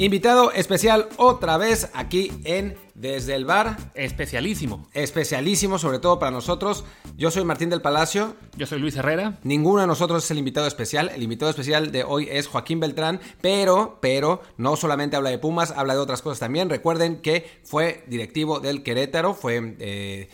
Invitado especial otra vez aquí en Desde el Bar. Especialísimo. Especialísimo, sobre todo para nosotros. Yo soy Martín del Palacio. Yo soy Luis Herrera. Ninguno de nosotros es el invitado especial. El invitado especial de hoy es Joaquín Beltrán, pero, pero, no solamente habla de Pumas, habla de otras cosas también. Recuerden que fue directivo del Querétaro, fue... Eh,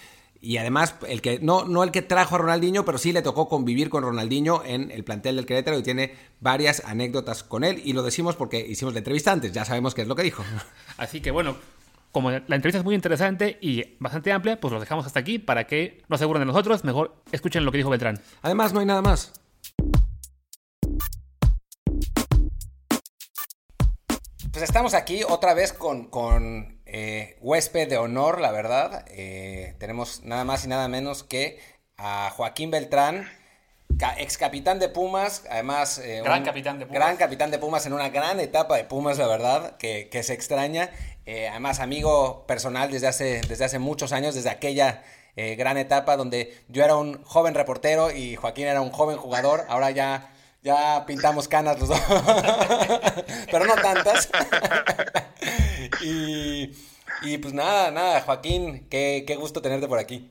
y además, el que, no, no el que trajo a Ronaldinho, pero sí le tocó convivir con Ronaldinho en el plantel del Querétaro y tiene varias anécdotas con él. Y lo decimos porque hicimos la entrevista antes, ya sabemos qué es lo que dijo. Así que bueno, como la entrevista es muy interesante y bastante amplia, pues lo dejamos hasta aquí para que no se aburran de nosotros. Mejor escuchen lo que dijo Beltrán. Además, no hay nada más. Pues estamos aquí otra vez con, con eh, huésped de honor, la verdad. Eh, tenemos nada más y nada menos que a Joaquín Beltrán, ex capitán de Pumas, además... Eh, gran capitán de Pumas. Gran capitán de Pumas en una gran etapa de Pumas, la verdad, que, se extraña. además, amigo personal desde hace, desde hace muchos años, desde aquella... gran etapa donde yo era un joven reportero y Joaquín era un joven jugador. Ahora ya ya pintamos canas los dos. Pero no tantas. y, pues nada, nada, Joaquín, qué, qué gusto tenerte por aquí.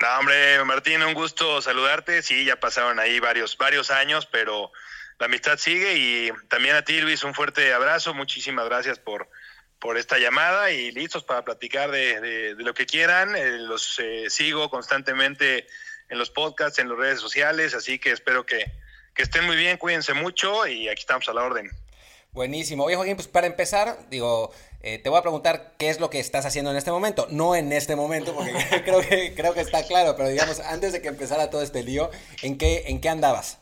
No, hombre, Martín, un gusto saludarte. Sí, ya pasaron ahí varios, varios años, pero la amistad sigue y también a ti, Luis, un fuerte abrazo. Muchísimas gracias por, por esta llamada y listos para platicar de, de, lo que quieran. Eh, los eh, sigo constantemente en los podcasts, en las redes sociales, así que espero que, estén muy bien, cuídense mucho y aquí estamos a la orden. Buenísimo. Oye, Joaquín, pues para empezar, digo, eh, te voy a preguntar qué es lo que estás haciendo en este momento. No en este momento, porque creo, que, creo que está claro, pero digamos, antes de que empezara todo este lío, ¿en qué, en qué andabas?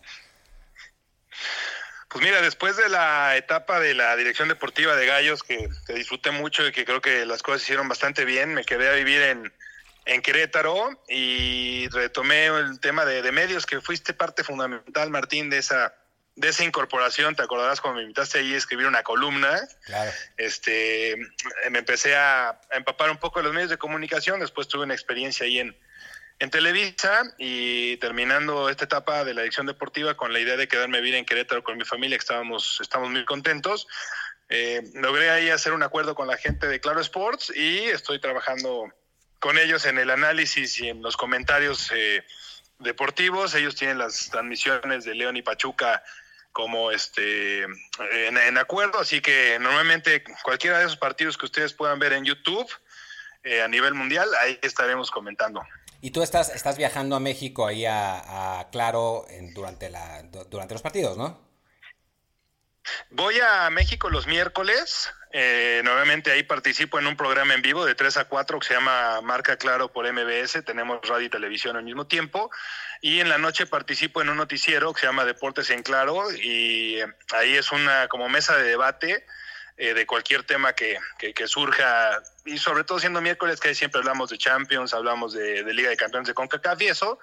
Pues mira, después de la etapa de la dirección deportiva de Gallos, que, que disfruté mucho y que creo que las cosas hicieron bastante bien, me quedé a vivir en, en Querétaro y retomé el tema de, medios, que fuiste parte fundamental, Martín, de esa de esa incorporación, te acordarás cuando me invitaste ahí a escribir una columna. Claro. Este, me empecé a, empapar un poco de los medios de comunicación, después tuve una experiencia ahí en, en Televisa y terminando esta etapa de la edición deportiva con la idea de quedarme a vivir en Querétaro con mi familia, que estábamos, estamos muy contentos. Eh, logré ahí hacer un acuerdo con la gente de Claro Sports y estoy trabajando con ellos en el análisis y en los comentarios eh, deportivos. Ellos tienen las transmisiones de León y Pachuca como este en, acuerdo, así que normalmente cualquiera de esos partidos que ustedes puedan ver en YouTube eh, a nivel mundial, ahí estaremos comentando. Y tú estás, estás viajando a México ahí a, Claro en, durante, la, durante los partidos, ¿no? Voy a México los miércoles. Eh, nuevamente ahí participo en un programa en vivo de 3 a 4 que se llama Marca Claro por MBS. Tenemos radio y televisión al mismo tiempo. Y en la noche participo en un noticiero que se llama Deportes en Claro. Y eh, ahí es una como mesa de debate eh, de cualquier tema que, que, surja. Y sobre todo siendo miércoles que ahí siempre hablamos de Champions, hablamos de, Liga de Campeones de CONCACAF y eso.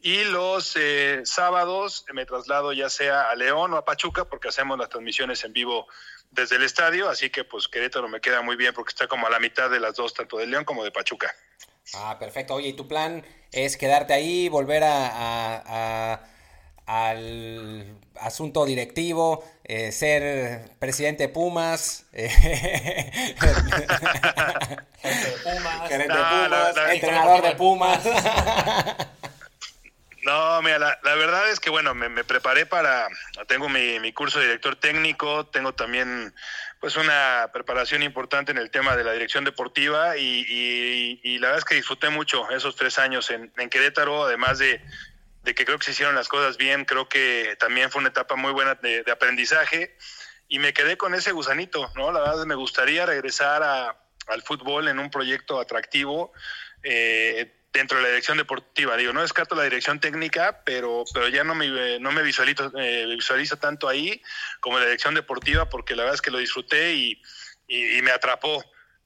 Y los eh, sábados me traslado ya sea a León o a Pachuca porque hacemos las transmisiones en vivo desde el estadio, así que pues Querétaro me queda muy bien porque está como a la mitad de las dos, tanto de León como de Pachuca. Ah, perfecto. Oye, ¿y tu plan es quedarte ahí, volver a, al asunto directivo, eh, ser presidente de Pumas, eh, Pumas, Pumas entrenador de Pumas? No, mira, la, verdad es que, bueno, me, preparé para, tengo mi, curso de director técnico, tengo también, pues, una preparación importante en el tema de la dirección deportiva y, la verdad es que disfruté mucho esos tres años en, Querétaro, además de, que creo que se hicieron las cosas bien, creo que también fue una etapa muy buena de, aprendizaje y me quedé con ese gusanito, ¿no? La verdad me gustaría regresar al fútbol en un proyecto atractivo. Eh, dentro de la dirección deportiva. Digo, no descarto la dirección técnica, pero, pero ya no me, no me visualizo, eh, visualizo tanto ahí como la dirección deportiva, porque la verdad es que lo disfruté y, y, me atrapó.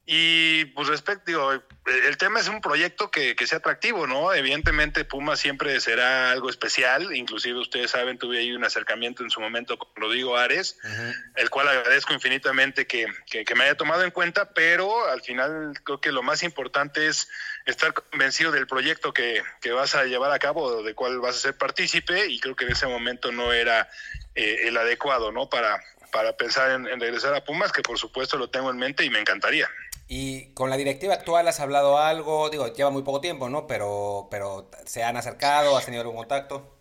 Y pues respecto, digo, el tema es un proyecto que, que, sea atractivo, ¿no? Evidentemente Puma siempre será algo especial, inclusive ustedes saben, tuve ahí un acercamiento en su momento con Rodrigo Ares, el cual agradezco infinitamente que, que, que, me haya tomado en cuenta, pero al final creo que lo más importante es estar convencido del proyecto que, vas a llevar a cabo, de cuál vas a ser partícipe, y creo que en ese momento no era eh, el adecuado, ¿no? Para, para pensar en, regresar a Pumas, que por supuesto lo tengo en mente y me encantaría. Y con la directiva actual has hablado algo, digo, lleva muy poco tiempo, ¿no? Pero, pero ¿se han acercado? ¿Has tenido algún contacto?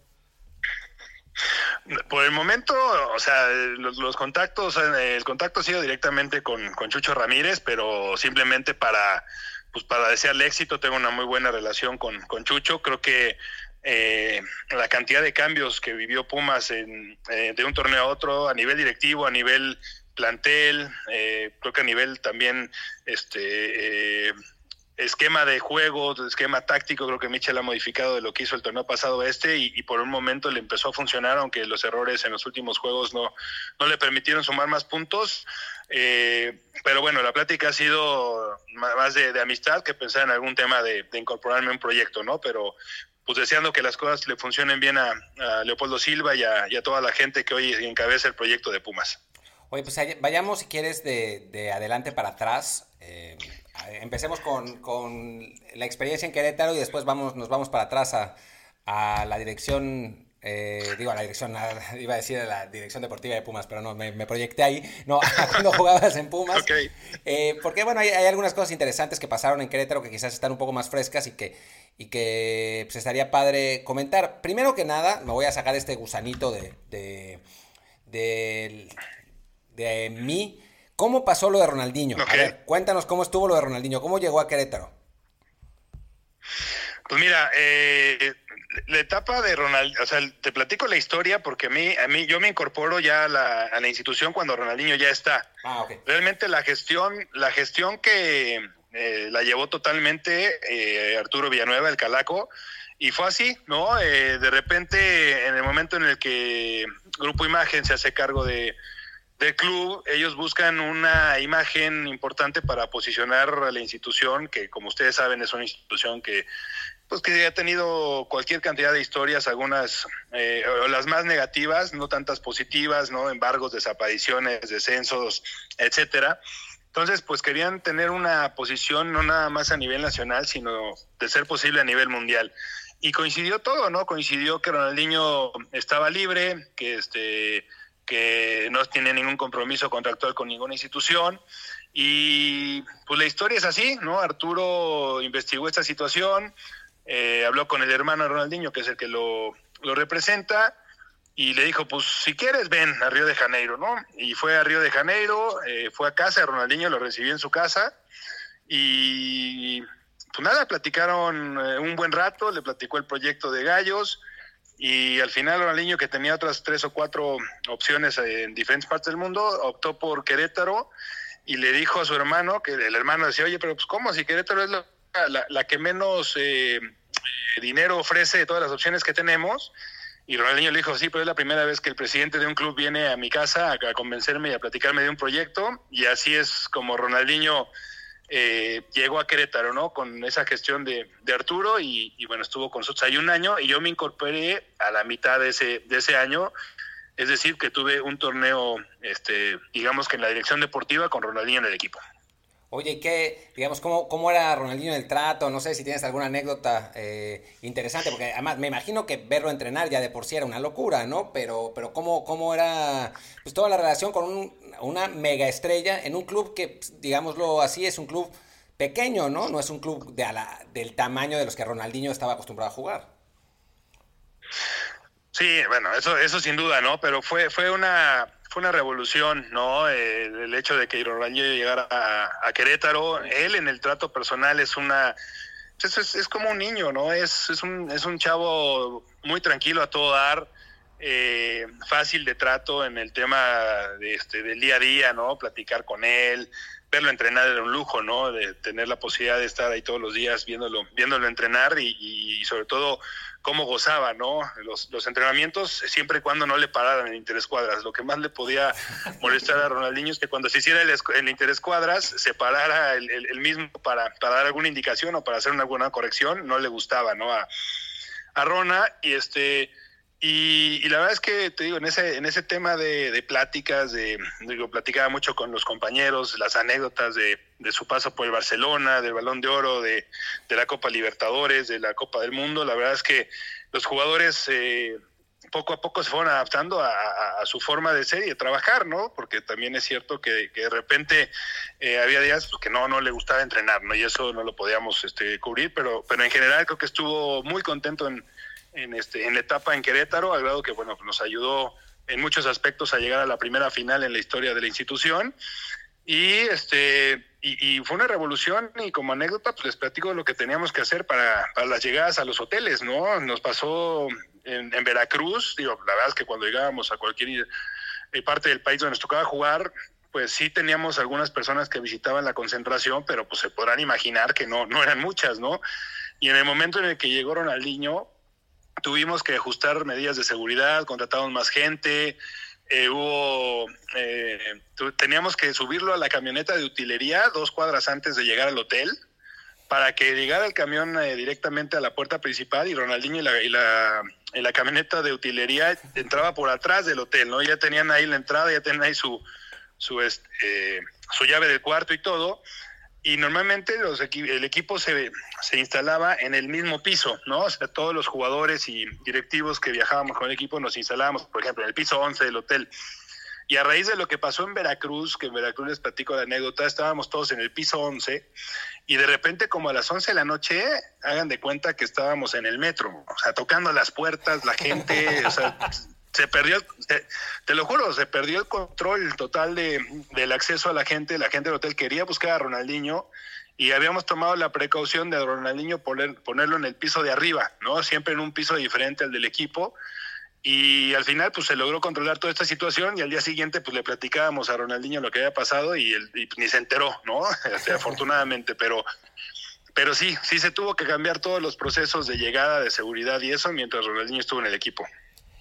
Por el momento, o sea, los, contactos, el contacto ha sido directamente con, con, Chucho Ramírez, pero simplemente para, pues para desearle éxito, tengo una muy buena relación con, con Chucho. Creo que eh, la cantidad de cambios que vivió Pumas en, eh, de un torneo a otro, a nivel directivo, a nivel plantel, eh, creo que a nivel también este esquema de juego, esquema táctico, creo que Michel ha modificado de lo que hizo el torneo pasado este y, por un momento le empezó a funcionar, aunque los errores en los últimos juegos no, no le permitieron sumar más puntos. Eh, pero bueno, la plática ha sido más de, amistad que pensar en algún tema de, incorporarme a un proyecto, ¿no? Pero pues deseando que las cosas le funcionen bien a, Leopoldo Silva y a, toda la gente que hoy encabeza el proyecto de Pumas. Oye, pues vayamos si quieres de, adelante para atrás. Eh, empecemos con, la experiencia en Querétaro y después vamos, nos vamos para atrás a la dirección, eh, digo, a la dirección, iba a decir a la dirección deportiva de Pumas, pero no, me, proyecté ahí, no, cuando jugabas en Pumas. Eh, porque, bueno, hay, hay, algunas cosas interesantes que pasaron en Querétaro que quizás están un poco más frescas y que, y que pues, estaría padre comentar. Primero que nada, me voy a sacar este gusanito de, de, de, de mí ¿Cómo pasó lo de Ronaldinho? A ver, cuéntanos cómo estuvo lo de Ronaldinho, cómo llegó a Querétaro. Pues mira, eh, la etapa de Ronaldinho, o sea, te platico la historia porque a mí, a mí yo me incorporo ya a la, institución cuando Ronaldinho ya está. Ah, okay. Realmente la gestión, la gestión que eh, la llevó totalmente eh, Arturo Villanueva, el Calaco, y fue así, ¿no? de repente, en el momento en el que Grupo Imagen se hace cargo de, del club, ellos buscan una imagen importante para posicionar a la institución, que como ustedes saben es una institución que pues que ha tenido cualquier cantidad de historias, algunas eh, las más negativas, no tantas positivas, no embargos, desapariciones, descensos, etcétera. Entonces, pues querían tener una posición no nada más a nivel nacional, sino de ser posible a nivel mundial. Y coincidió todo, ¿no? Coincidió que Ronaldinho estaba libre, que este que no tiene ningún compromiso contractual con ninguna institución. Y pues la historia es así, ¿no? Arturo investigó esta situación, eh, habló con el hermano Ronaldinho, que es el que lo, lo representa, y le dijo, pues si quieres, ven a Río de Janeiro, ¿no? Y fue a Río de Janeiro, eh, fue a casa, de Ronaldinho lo recibió en su casa, y pues nada, platicaron eh, un buen rato, le platicó el proyecto de Gallos, y al final Ronaldinho, que tenía otras tres o cuatro opciones en diferentes partes del mundo, optó por Querétaro y le dijo a su hermano, que el hermano decía, oye, pero pues ¿cómo? Si Querétaro es la, que menos eh, eh, dinero ofrece de todas las opciones que tenemos. Y Ronaldinho le dijo, sí, pero es la primera vez que el presidente de un club viene a mi casa a, convencerme y a platicarme de un proyecto. Y así es como Ronaldinho eh, llegó a Querétaro, ¿no? Con esa gestión de, Arturo y, bueno, estuvo con nosotros ahí un año y yo me incorporé a la mitad de ese, de ese año, es decir, que tuve un torneo, este, digamos que en la dirección deportiva con Ronaldinho en el equipo. Oye, ¿qué, digamos, cómo, cómo era Ronaldinho en el trato? No sé si tienes alguna anécdota eh, interesante, porque además me imagino que verlo entrenar ya de por sí era una locura, ¿no? Pero, pero ¿cómo, cómo era pues toda la relación con un, una mega estrella en un club que, digámoslo así, es un club pequeño, ¿no? No es un club de del tamaño de los que Ronaldinho estaba acostumbrado a jugar. Sí, bueno, eso, eso sin duda, ¿no? Pero fue, fue una, una revolución, ¿no? el hecho de que Ronaldinho llegara a, Querétaro, él en el trato personal es una, es, es, como un niño, ¿no? Es, es, un, es un chavo muy tranquilo a todo dar, eh, fácil de trato en el tema de este, del día a día, ¿no? Platicar con él, verlo entrenar era un lujo, ¿no? De tener la posibilidad de estar ahí todos los días viéndolo, viéndolo entrenar y, y sobre todo cómo gozaba, ¿no? Los, entrenamientos, siempre y cuando no le pararan en interés cuadras. Lo que más le podía molestar a Ronaldinho es que cuando se hiciera el, el interés cuadras, se parara el, mismo para, para, dar alguna indicación o para hacer una, corrección, no le gustaba, ¿no? A, a Rona y este y, la verdad es que te digo, en ese, en ese tema de, pláticas, de, digo, platicaba mucho con los compañeros, las anécdotas de, su paso por el Barcelona, del Balón de Oro, de, la Copa Libertadores, de la Copa del Mundo. La verdad es que los jugadores eh, poco a poco se fueron adaptando a, su forma de ser y de trabajar, ¿no? Porque también es cierto que, de repente eh, había días pues, que no, no le gustaba entrenar, ¿no? Y eso no lo podíamos este, cubrir, pero, pero en general creo que estuvo muy contento en, en, este, en la etapa en Querétaro, al grado que, bueno, nos ayudó en muchos aspectos a llegar a la primera final en la historia de la institución. Y este y, fue una revolución y como anécdota pues les platico lo que teníamos que hacer para, para las llegadas a los hoteles, ¿no? Nos pasó en, Veracruz, digo, la verdad es que cuando llegábamos a cualquier eh, parte del país donde nos tocaba jugar, pues sí teníamos algunas personas que visitaban la concentración, pero pues se podrán imaginar que no, no eran muchas, ¿no? Y en el momento en el que llegó Ronaldinho, tuvimos que ajustar medidas de seguridad, contratamos más gente, eh, hubo, eh, teníamos que subirlo a la camioneta de utilería dos cuadras antes de llegar al hotel para que llegara el camión eh, directamente a la puerta principal y Ronaldinho y la, y la, la, camioneta de utilería entraba por atrás del hotel, ¿no? Ya tenían ahí la entrada, ya tenían ahí su, su, este, su llave del cuarto y todo y normalmente los el equipo se, se instalaba en el mismo piso, ¿no? O sea, todos los jugadores y directivos que viajábamos con el equipo nos instalábamos, por ejemplo, en el piso 11 del hotel. Y a raíz de lo que pasó en Veracruz, que en Veracruz les platico la anécdota, estábamos todos en el piso 11 y de repente como a las 11 de la noche, hagan de cuenta que estábamos en el metro, o sea, tocando las puertas, la gente, o sea, se perdió, te lo juro, se perdió el control total de, del acceso a la gente. La gente del hotel quería buscar a Ronaldinho y habíamos tomado la precaución de Ronaldinho poner, ponerlo en el piso de arriba, ¿no? Siempre en un piso diferente al del equipo. Y al final, pues se logró controlar toda esta situación y al día siguiente, pues le platicábamos a Ronaldinho lo que había pasado y, él, ni se enteró, ¿no? Este, afortunadamente, pero, pero sí, sí se tuvo que cambiar todos los procesos de llegada, de seguridad y eso mientras Ronaldinho estuvo en el equipo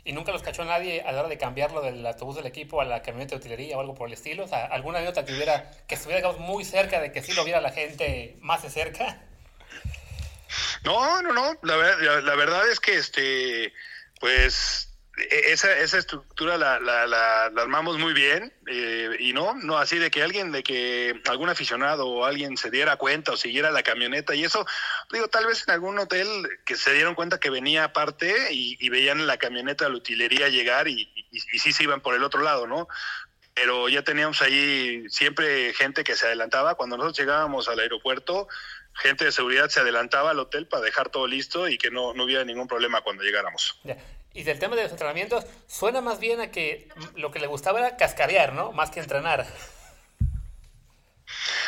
y nunca los cachó nadie a la hora de cambiarlo del autobús del equipo a la camioneta de utilería o algo por el estilo. O sea, alguna anécdota que hubiera, que estuviera muy cerca de que sí lo viera la gente más de cerca. No, no, no. La, la verdad es que este, pues esa, esa estructura la, la, la, armamos muy bien eh, y no, no así de que alguien, de que algún aficionado o alguien se diera cuenta o siguiera la camioneta y eso, digo, tal vez en algún hotel que se dieron cuenta que venía aparte y, veían la camioneta la utilería llegar y, y, y, sí se iban por el otro lado, ¿no? Pero ya teníamos ahí siempre gente que se adelantaba. Cuando nosotros llegábamos al aeropuerto, gente de seguridad se adelantaba al hotel para dejar todo listo y que no, no hubiera ningún problema cuando llegáramos. Y del tema de los entrenamientos, suena más bien a que lo que le gustaba era cascarear, ¿no? Más que entrenar.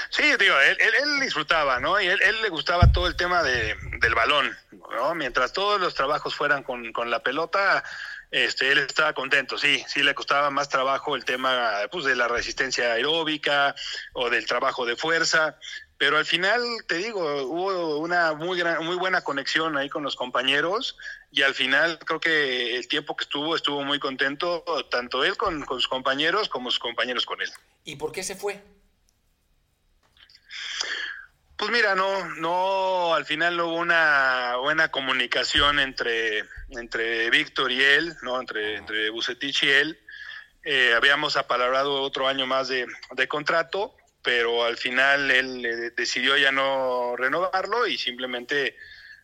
Sí, digo, él, él, disfrutaba, ¿no? Y él, él, le gustaba todo el tema de, del balón, ¿no? Mientras todos los trabajos fueran con, con la pelota, este, él estaba contento, sí, sí le costaba más trabajo el tema pues, de la resistencia aeróbica o del trabajo de fuerza, pero al final, te digo, hubo una muy, gran, muy buena conexión ahí con los compañeros y al final creo que el tiempo que estuvo estuvo muy contento, tanto él con, sus compañeros como sus compañeros con él. ¿Y por qué se fue? Pues mira, no, no, al final no hubo una buena comunicación entre, entre Víctor y él, ¿no? Entre, entre Bucetich y él. Eh, habíamos apalabrado otro año más de, de contrato pero al final él decidió ya no renovarlo y simplemente,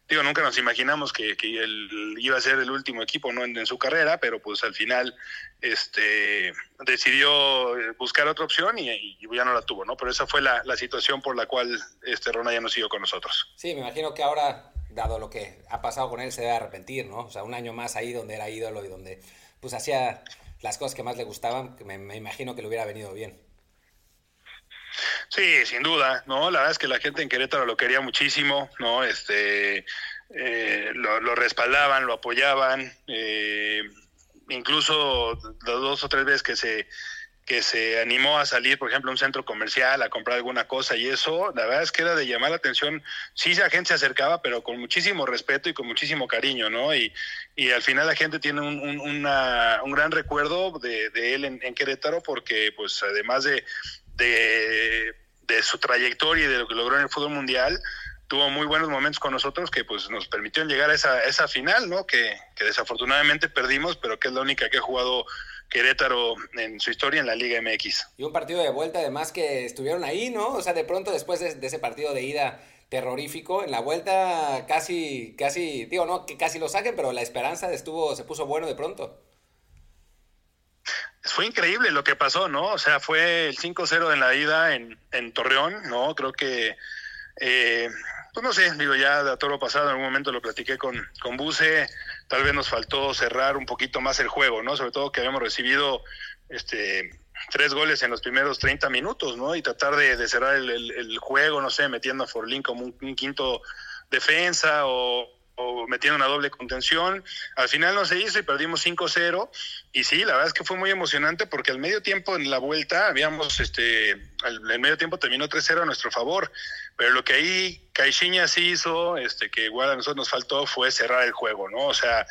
digo, nunca nos imaginamos que, él iba a ser el último equipo ¿no? en, su carrera, pero pues al final este, decidió buscar otra opción y, ya no la tuvo, ¿no? Pero esa fue la, situación por la cual este Rona ya no siguió con nosotros. Sí, me imagino que ahora, dado lo que ha pasado con él, se debe arrepentir, ¿no? O sea, un año más ahí donde era ídolo y donde pues hacía las cosas que más le gustaban, me, me imagino que le hubiera venido bien. Sí, sin duda, ¿no? La verdad es que la gente en Querétaro lo quería muchísimo, ¿no? Este, eh, lo, respaldaban, lo apoyaban, eh, incluso dos o tres veces que se que se animó a salir, por ejemplo, a un centro comercial, a comprar alguna cosa y eso, la verdad es que era de llamar la atención. Sí, la gente se acercaba, pero con muchísimo respeto y con muchísimo cariño, ¿no? Y, y al final la gente tiene un, un, un gran recuerdo de, de él en, en, Querétaro porque, pues, además de, de, su trayectoria y de lo que logró en el fútbol mundial, tuvo muy buenos momentos con nosotros que pues nos permitieron llegar a esa, esa final, ¿no? Que, desafortunadamente perdimos, pero que es la única que ha jugado Querétaro en su historia en la Liga MX. Y un partido de vuelta además que estuvieron ahí, ¿no? O sea, de pronto después de, ese partido de ida terrorífico. En la vuelta casi, casi, digo, no, que casi lo saquen, pero la esperanza estuvo, se puso bueno de pronto. Fue increíble lo que pasó, ¿no? O sea, fue el 5-0 en la ida en, en Torreón, ¿no? Creo que eh, pues no sé, digo, ya de todo lo pasado, en algún momento lo platiqué con, con Buse, tal vez nos faltó cerrar un poquito más el juego, ¿no? Sobre todo que habíamos recibido este tres goles en los primeros 30 minutos, ¿no? Y tratar de, cerrar el, juego, no sé, metiendo a Forlín como un, quinto defensa o, o, metiendo una doble contención. Al final no se hizo y perdimos 5-0. Y sí, la verdad es que fue muy emocionante porque al medio tiempo en la vuelta habíamos, este, el medio tiempo terminó 3-0 a nuestro favor. Pero lo que ahí Caixinha sí hizo, este, que igual a nosotros nos faltó, fue cerrar el juego, ¿no? O sea,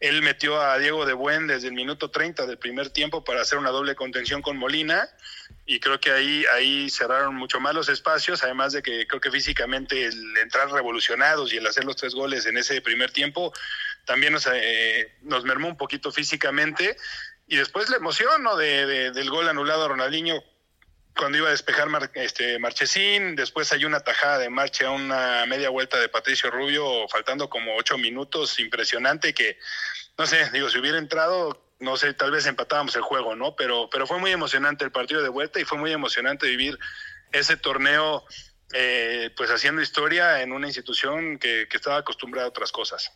él metió a Diego de Buen desde el minuto 30 del primer tiempo para hacer una doble contención con Molina y creo que ahí ahí cerraron mucho más los espacios, además de que creo que físicamente el entrar revolucionados y el hacer los tres goles en ese primer tiempo también nos, eh, nos mermó un poquito físicamente y después la emoción ¿no? de, del gol anulado a Ronaldinho cuando iba a despejar este Marchesín, después hay una tajada de marcha, una media vuelta de Patricio Rubio, faltando como ocho minutos, impresionante que, no sé, digo, si hubiera entrado, no sé, tal vez empatábamos el juego, ¿no? Pero, pero fue muy emocionante el partido de vuelta y fue muy emocionante vivir ese torneo, eh, pues haciendo historia en una institución que, que estaba acostumbrada a otras cosas.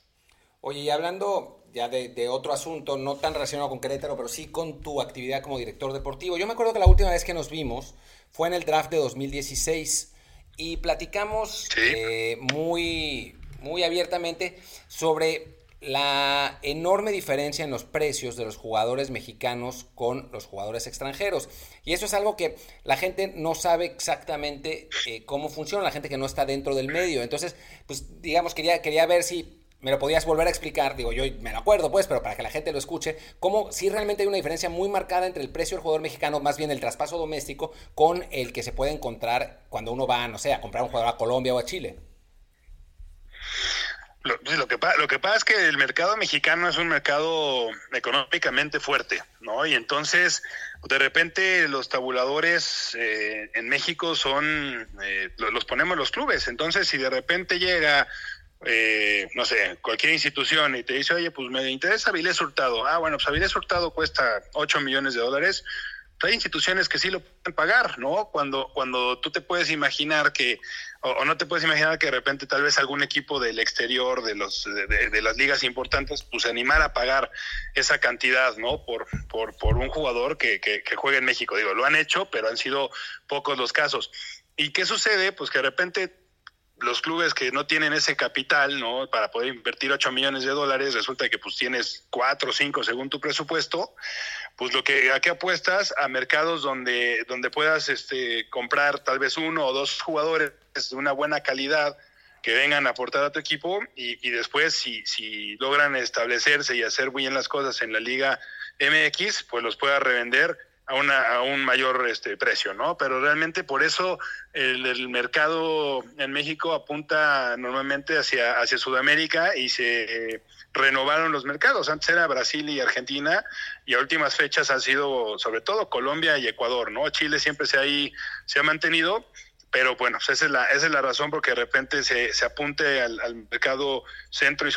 Oye, y hablando ya de, otro asunto, no tan relacionado con Querétaro, pero sí con tu actividad como director deportivo. Yo me acuerdo que la última vez que nos vimos fue en el draft de 2016 y platicamos eh, muy, muy abiertamente sobre la enorme diferencia en los precios de los jugadores mexicanos con los jugadores extranjeros. Y eso es algo que la gente no sabe exactamente eh, cómo funciona, la gente que no está dentro del medio. Entonces, pues digamos, quería, quería ver si me lo podías volver a explicar, digo, yo me lo acuerdo pues, pero para que la gente lo escuche, cómo si realmente hay una diferencia muy marcada entre el precio del jugador mexicano, más bien el traspaso doméstico, con el que se puede encontrar cuando uno va, no sé, a comprar un jugador a Colombia o a Chile. Lo, lo, que, lo que pasa es que el mercado mexicano es un mercado económicamente fuerte, ¿no? Y entonces, de repente, los tabuladores eh, en México son, eh, los ponemos los clubes. Entonces, si de repente llega eh, no sé, cualquier institución y te dice, oye, pues me interesa Avilés Hurtado. Ah, bueno, pues Avilés Hurtado cuesta 8 millones de dólares. hay instituciones que sí lo pueden pagar, ¿no? Cuando, cuando tú te puedes imaginar que, o, no te puedes imaginar que de repente tal vez algún equipo del exterior, de, los, de, las ligas importantes, pues animar a pagar esa cantidad, ¿no? Por, por, por un jugador que, que, que juegue en México. Digo, lo han hecho, pero han sido pocos los casos. ¿Y qué sucede? Pues que de repente los clubes que no tienen ese capital, ¿no? Para poder invertir 8 millones de dólares, resulta que pues tienes 4 o 5 según tu presupuesto, pues lo que a qué apuestas a mercados donde donde puedas este comprar tal vez uno o dos jugadores de una buena calidad que vengan a aportar a tu equipo y, y después si, si logran establecerse y hacer bien las cosas en la liga MX, pues los puedas revender a, una, a un mayor este, precio, ¿no? Pero realmente por eso el, mercado en México apunta normalmente hacia, hacia Sudamérica y se renovaron los mercados. Antes era Brasil y Argentina y a últimas fechas han sido sobre todo Colombia y Ecuador, ¿no? Chile siempre se, ahí, se ha mantenido pero bueno, pues esa es la, esa es la razón porque de repente se, se apunte al, mercado centro y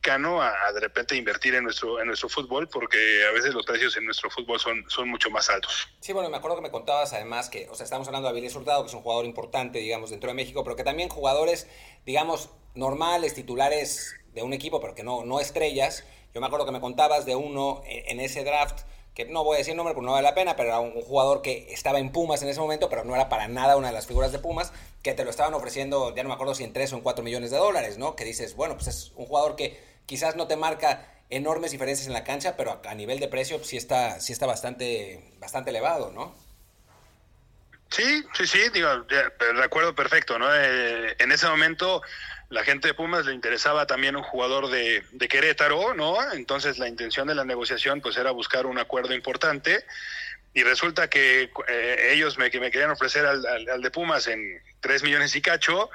sudamericano a, de repente invertir en nuestro, en nuestro fútbol porque a veces los precios en nuestro fútbol son, son mucho más altos. Sí, bueno, me acuerdo que me contabas además que, o sea, estamos hablando de Avilés Hurtado, que es un jugador importante, digamos, dentro de México, pero que también jugadores, digamos, normales, titulares de un equipo, pero que no, no estrellas. Yo me acuerdo que me contabas de uno en ese draft que no voy a decir nombre porque no vale la pena, pero era un, jugador que estaba en Pumas en ese momento, pero no era para nada una de las figuras de Pumas, que te lo estaban ofreciendo, ya no me acuerdo si en 3 o en 4 millones de dólares, ¿no? Que dices, bueno, pues es un jugador que quizás no te marca enormes diferencias en la cancha, pero a, nivel de precio sí está, sí está bastante, bastante elevado, ¿no? Sí, sí, sí, digo, recuerdo perfecto, ¿no? Eh, en ese momento la gente de Pumas le interesaba también un jugador de, de, Querétaro, ¿no? Entonces la intención de la negociación pues era buscar un acuerdo importante y resulta que eh, ellos me, me querían ofrecer al, al, de Pumas en tres millones y cacho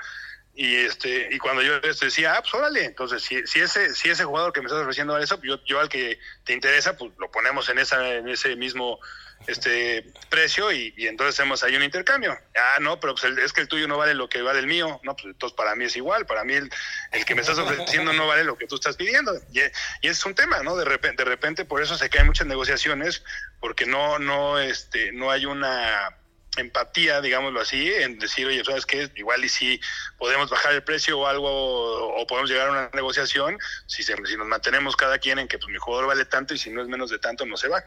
y este y cuando yo les decía, ah, pues órale, entonces si, si ese si ese jugador que me estás ofreciendo eso, yo, yo al que te interesa, pues lo ponemos en esa en ese mismo este precio y, entonces hacemos ahí un intercambio. Ah, no, pero pues es que el tuyo no vale lo que vale el mío. No, pues entonces para mí es igual. Para mí el, el que me estás ofreciendo no vale lo que tú estás pidiendo. Y, y, es un tema, ¿no? De repente, de repente por eso se caen muchas negociaciones porque no, no, este, no hay una empatía, digámoslo así, en decir, oye, ¿sabes qué? Igual y si podemos bajar el precio o algo, o podemos llegar a una negociación, si, si nos mantenemos cada quien en que pues, mi jugador vale tanto y si no es menos de tanto, no se va.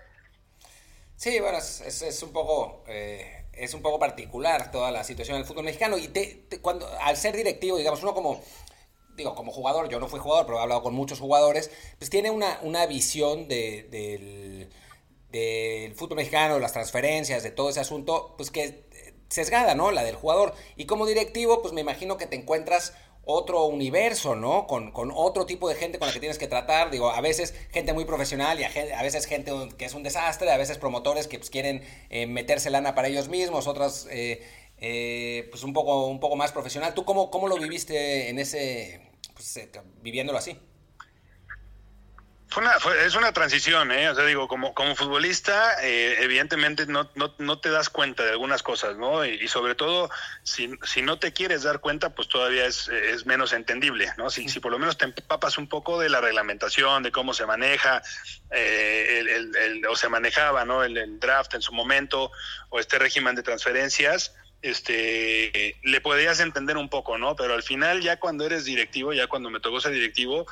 Sí, bueno, es, un poco... Eh, es un poco particular toda la situación del fútbol mexicano y te, cuando al ser directivo, digamos, uno como digo, como jugador, yo no fui jugador, pero he hablado con muchos jugadores, pues tiene una, una visión de, del del fútbol mexicano, las transferencias, de todo ese asunto, pues que sesgada, ¿no? La del jugador. Y como directivo, pues me imagino que te encuentras otro universo, ¿no? Con, otro tipo de gente con la que tienes que tratar. Digo, a veces gente muy profesional y a, veces gente que es un desastre, a veces promotores que pues, quieren eh, meterse lana para ellos mismos, otras eh, eh, pues un poco, un poco más profesional. ¿Tú cómo, cómo lo viviste en ese, pues, viviéndolo así? Una, es una transición, ¿eh? O sea, digo, como, como futbolista, eh, evidentemente no, no, no, te das cuenta de algunas cosas, ¿no? Y, sobre todo, si, si, no te quieres dar cuenta, pues todavía es, es menos entendible, ¿no? Si, si, por lo menos te empapas un poco de la reglamentación, de cómo se maneja, eh, el, el, o se manejaba, ¿no? El, draft en su momento, o este régimen de transferencias, este, le podías entender un poco, ¿no? Pero al final, ya cuando eres directivo, ya cuando me tocó ser directivo,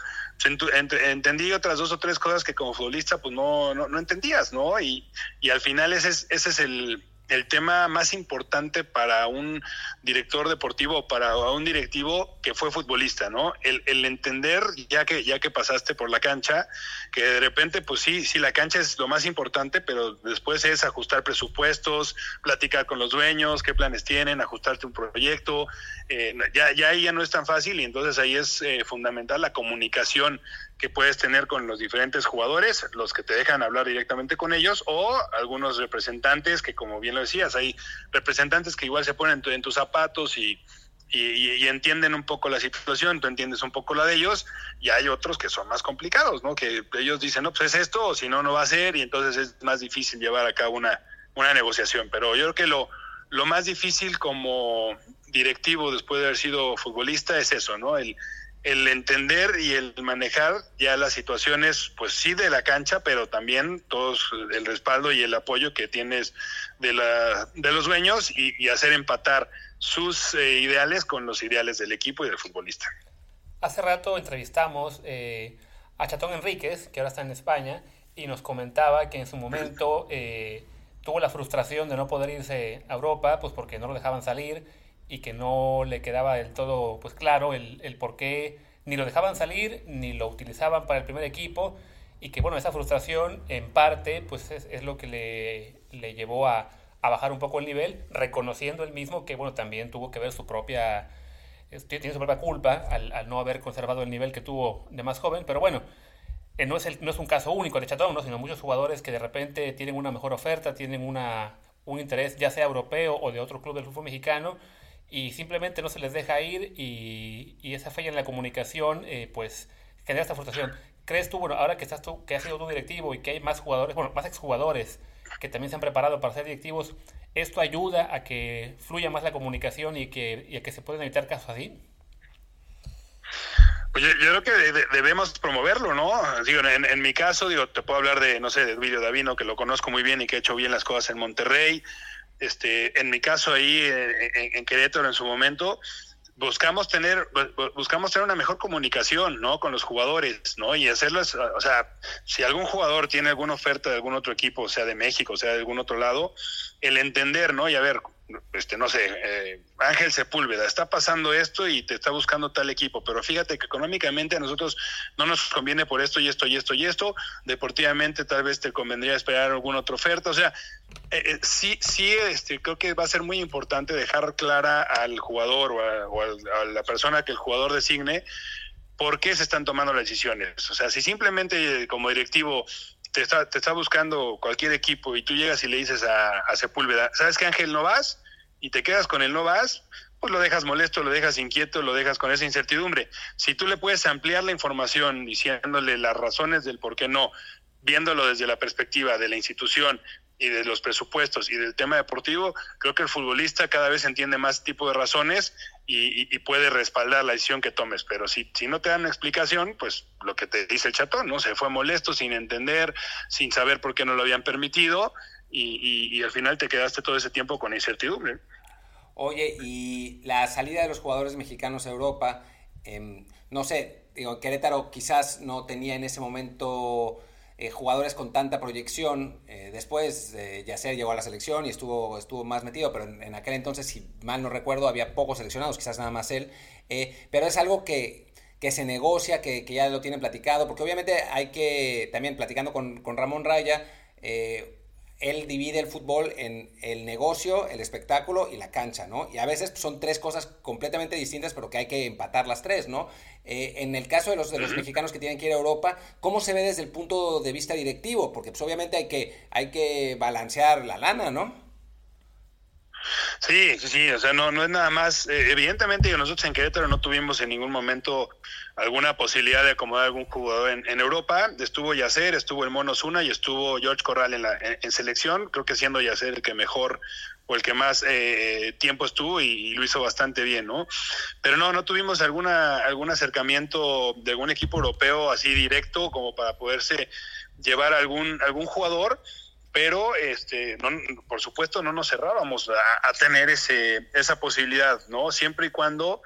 entendí otras dos o tres cosas que como futbolista pues no, no, no entendías, ¿no? Y, y al final ese es, ese es el, el tema más importante para un director deportivo o para un directivo que fue futbolista, ¿no? El, el, entender, ya que, ya que pasaste por la cancha, que de repente, pues sí, sí, la cancha es lo más importante, pero después es ajustar presupuestos, platicar con los dueños, qué planes tienen, ajustarte un proyecto, eh, ya, ya ahí ya no es tan fácil y entonces ahí es eh, fundamental la comunicación que puedes tener con los diferentes jugadores, los que te dejan hablar directamente con ellos, o algunos representantes que, como bien lo decías, hay representantes que igual se ponen en tus zapatos y, y, entienden un poco la situación, tú entiendes un poco la de ellos, y hay otros que son más complicados, ¿no? Que ellos dicen, no, pues es esto, o si no, no va a ser, y entonces es más difícil llevar a cabo una, una negociación. Pero yo creo que lo, lo más difícil como directivo después de haber sido futbolista es eso, ¿no? El, el entender y el manejar ya las situaciones, pues sí de la cancha, pero también todos el respaldo y el apoyo que tienes de, la, de los dueños y, hacer empatar sus eh, ideales con los ideales del equipo y del futbolista. Hace rato entrevistamos eh, a Chatón Enríquez, que ahora está en España, y nos comentaba que en su momento eh, tuvo la frustración de no poder irse a Europa, pues porque no lo dejaban salir y que no le quedaba del todo pues claro el, el por qué ni lo dejaban salir ni lo utilizaban para el primer equipo y que bueno, esa frustración en parte pues es, es lo que le, le llevó a, a, bajar un poco el nivel, reconociendo él mismo que bueno, también tuvo que ver su propia, tiene su propia culpa al, al no haber conservado el nivel que tuvo de más joven, pero bueno, eh, no es, el, no es un caso único de Chatón, ¿no? sino muchos jugadores que de repente tienen una mejor oferta, tienen una, un interés ya sea europeo o de otro club del fútbol mexicano y simplemente no se les deja ir y, y esa falla en la comunicación eh, pues genera esta frustración. ¿Crees tú, bueno, ahora que estás tú, que has sido tú directivo y que hay más jugadores, bueno, más exjugadores que también se han preparado para ser directivos, esto ayuda a que fluya más la comunicación y, que, y a que se puedan evitar casos así? Pues yo, creo que debemos promoverlo, ¿no? Digo, en, mi caso, digo, te puedo hablar de, no sé, de Video Davino, que lo conozco muy bien y que ha hecho bien las cosas en Monterrey este, en mi caso ahí en, Querétaro en su momento, buscamos tener buscamos tener una mejor comunicación no con los jugadores no y hacerlas o sea si algún jugador tiene alguna oferta de algún otro equipo sea de México sea de algún otro lado el entender no y a ver este, no sé, eh, Ángel Sepúlveda, está pasando esto y te está buscando tal equipo, pero fíjate que económicamente a nosotros no nos conviene por esto y esto y esto y esto, deportivamente tal vez te convendría esperar alguna otra oferta, o sea, eh, eh, sí, sí, este, creo que va a ser muy importante dejar clara al jugador o, a, la persona que el jugador designe por qué se están tomando las decisiones, o sea, si simplemente como directivo te está, te está buscando cualquier equipo y tú llegas y le dices a, Sepúlveda, ¿sabes qué Ángel no vas? Y te quedas con el no vas, pues lo dejas molesto, lo dejas inquieto, lo dejas con esa incertidumbre. Si tú le puedes ampliar la información diciéndole las razones del por qué no, viéndolo desde la perspectiva de la institución y de los presupuestos y del tema deportivo, creo que el futbolista cada vez entiende más tipo de razones y, puede respaldar la decisión que tomes. Pero si, si no te dan explicación, pues lo que te dice el chatón, ¿no? Se fue molesto, sin entender, sin saber por qué no lo habían permitido y, y al final te quedaste todo ese tiempo con incertidumbre. Oye, y la salida de los jugadores mexicanos a Europa, em, no sé, digo, Querétaro quizás no tenía en ese momento eh, jugadores con tanta proyección. Eh, después eh, Yacer llegó a la selección y estuvo, estuvo más metido, pero en, aquel entonces, si mal no recuerdo, había pocos seleccionados, quizás nada más él. pero es algo que, que se negocia, que, que, ya lo tienen platicado, porque obviamente hay que, también platicando con, con Ramón Raya, él divide el fútbol en el negocio, el espectáculo y la cancha, ¿no? Y a veces son tres cosas completamente distintas, pero que hay que empatar las tres, ¿no? Eh, en el caso de los, de los mexicanos que tienen que ir a Europa, ¿cómo se ve desde el punto de vista directivo? Porque pues obviamente hay que, hay que balancear la lana, ¿no? Sí, sí, sí, o sea, no, no es nada más, eh, evidentemente nosotros en Querétaro no tuvimos en ningún momento alguna posibilidad de acomodar algún jugador en, Europa, estuvo Yacer, estuvo el Mono Zuna y estuvo George Corral en, la, en, selección, creo que siendo Yacer el que mejor o el que más eh, tiempo estuvo y, lo hizo bastante bien, ¿no? Pero no, no tuvimos alguna, algún acercamiento de algún equipo europeo así directo como para poderse llevar algún, algún jugador pero este, no, por supuesto no nos cerrábamos a, tener ese, esa posibilidad, ¿no? Siempre y cuando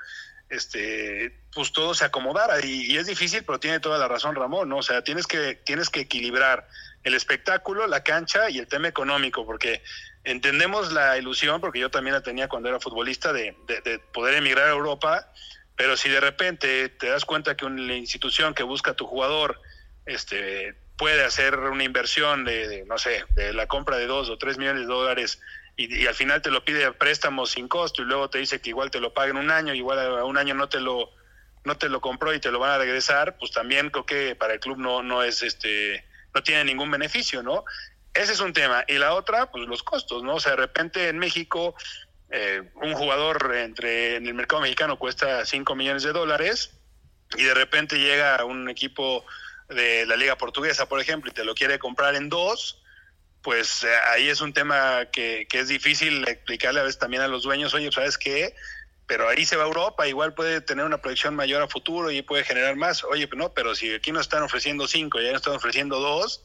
este, pues todo se acomodara. Y, es difícil, pero tiene toda la razón Ramón, ¿no? O sea, tienes que, tienes que equilibrar el espectáculo, la cancha y el tema económico, porque entendemos la ilusión, porque yo también la tenía cuando era futbolista, de, de, poder emigrar a Europa, pero si de repente te das cuenta que una institución que busca a tu jugador, este puede hacer una inversión de, no sé, de la compra de dos o tres millones de dólares y, al final te lo pide a préstamo sin costo y luego te dice que igual te lo paguen un año, igual a un año no te lo no te lo compró y te lo van a regresar, pues también creo que para el club no no es este no tiene ningún beneficio, ¿no? Ese es un tema. Y la otra, pues los costos, ¿no? O sea, de repente en México eh, un jugador entre en el mercado mexicano cuesta 5 millones de dólares y de repente llega un equipo de la liga portuguesa, por ejemplo, y te lo quiere comprar en dos, pues eh, ahí es un tema que, que, es difícil explicarle a veces también a los dueños, oye, ¿sabes qué? Pero ahí se va a Europa, igual puede tener una proyección mayor a futuro y puede generar más. Oye, no, pero si aquí nos están ofreciendo cinco y ya nos están ofreciendo dos,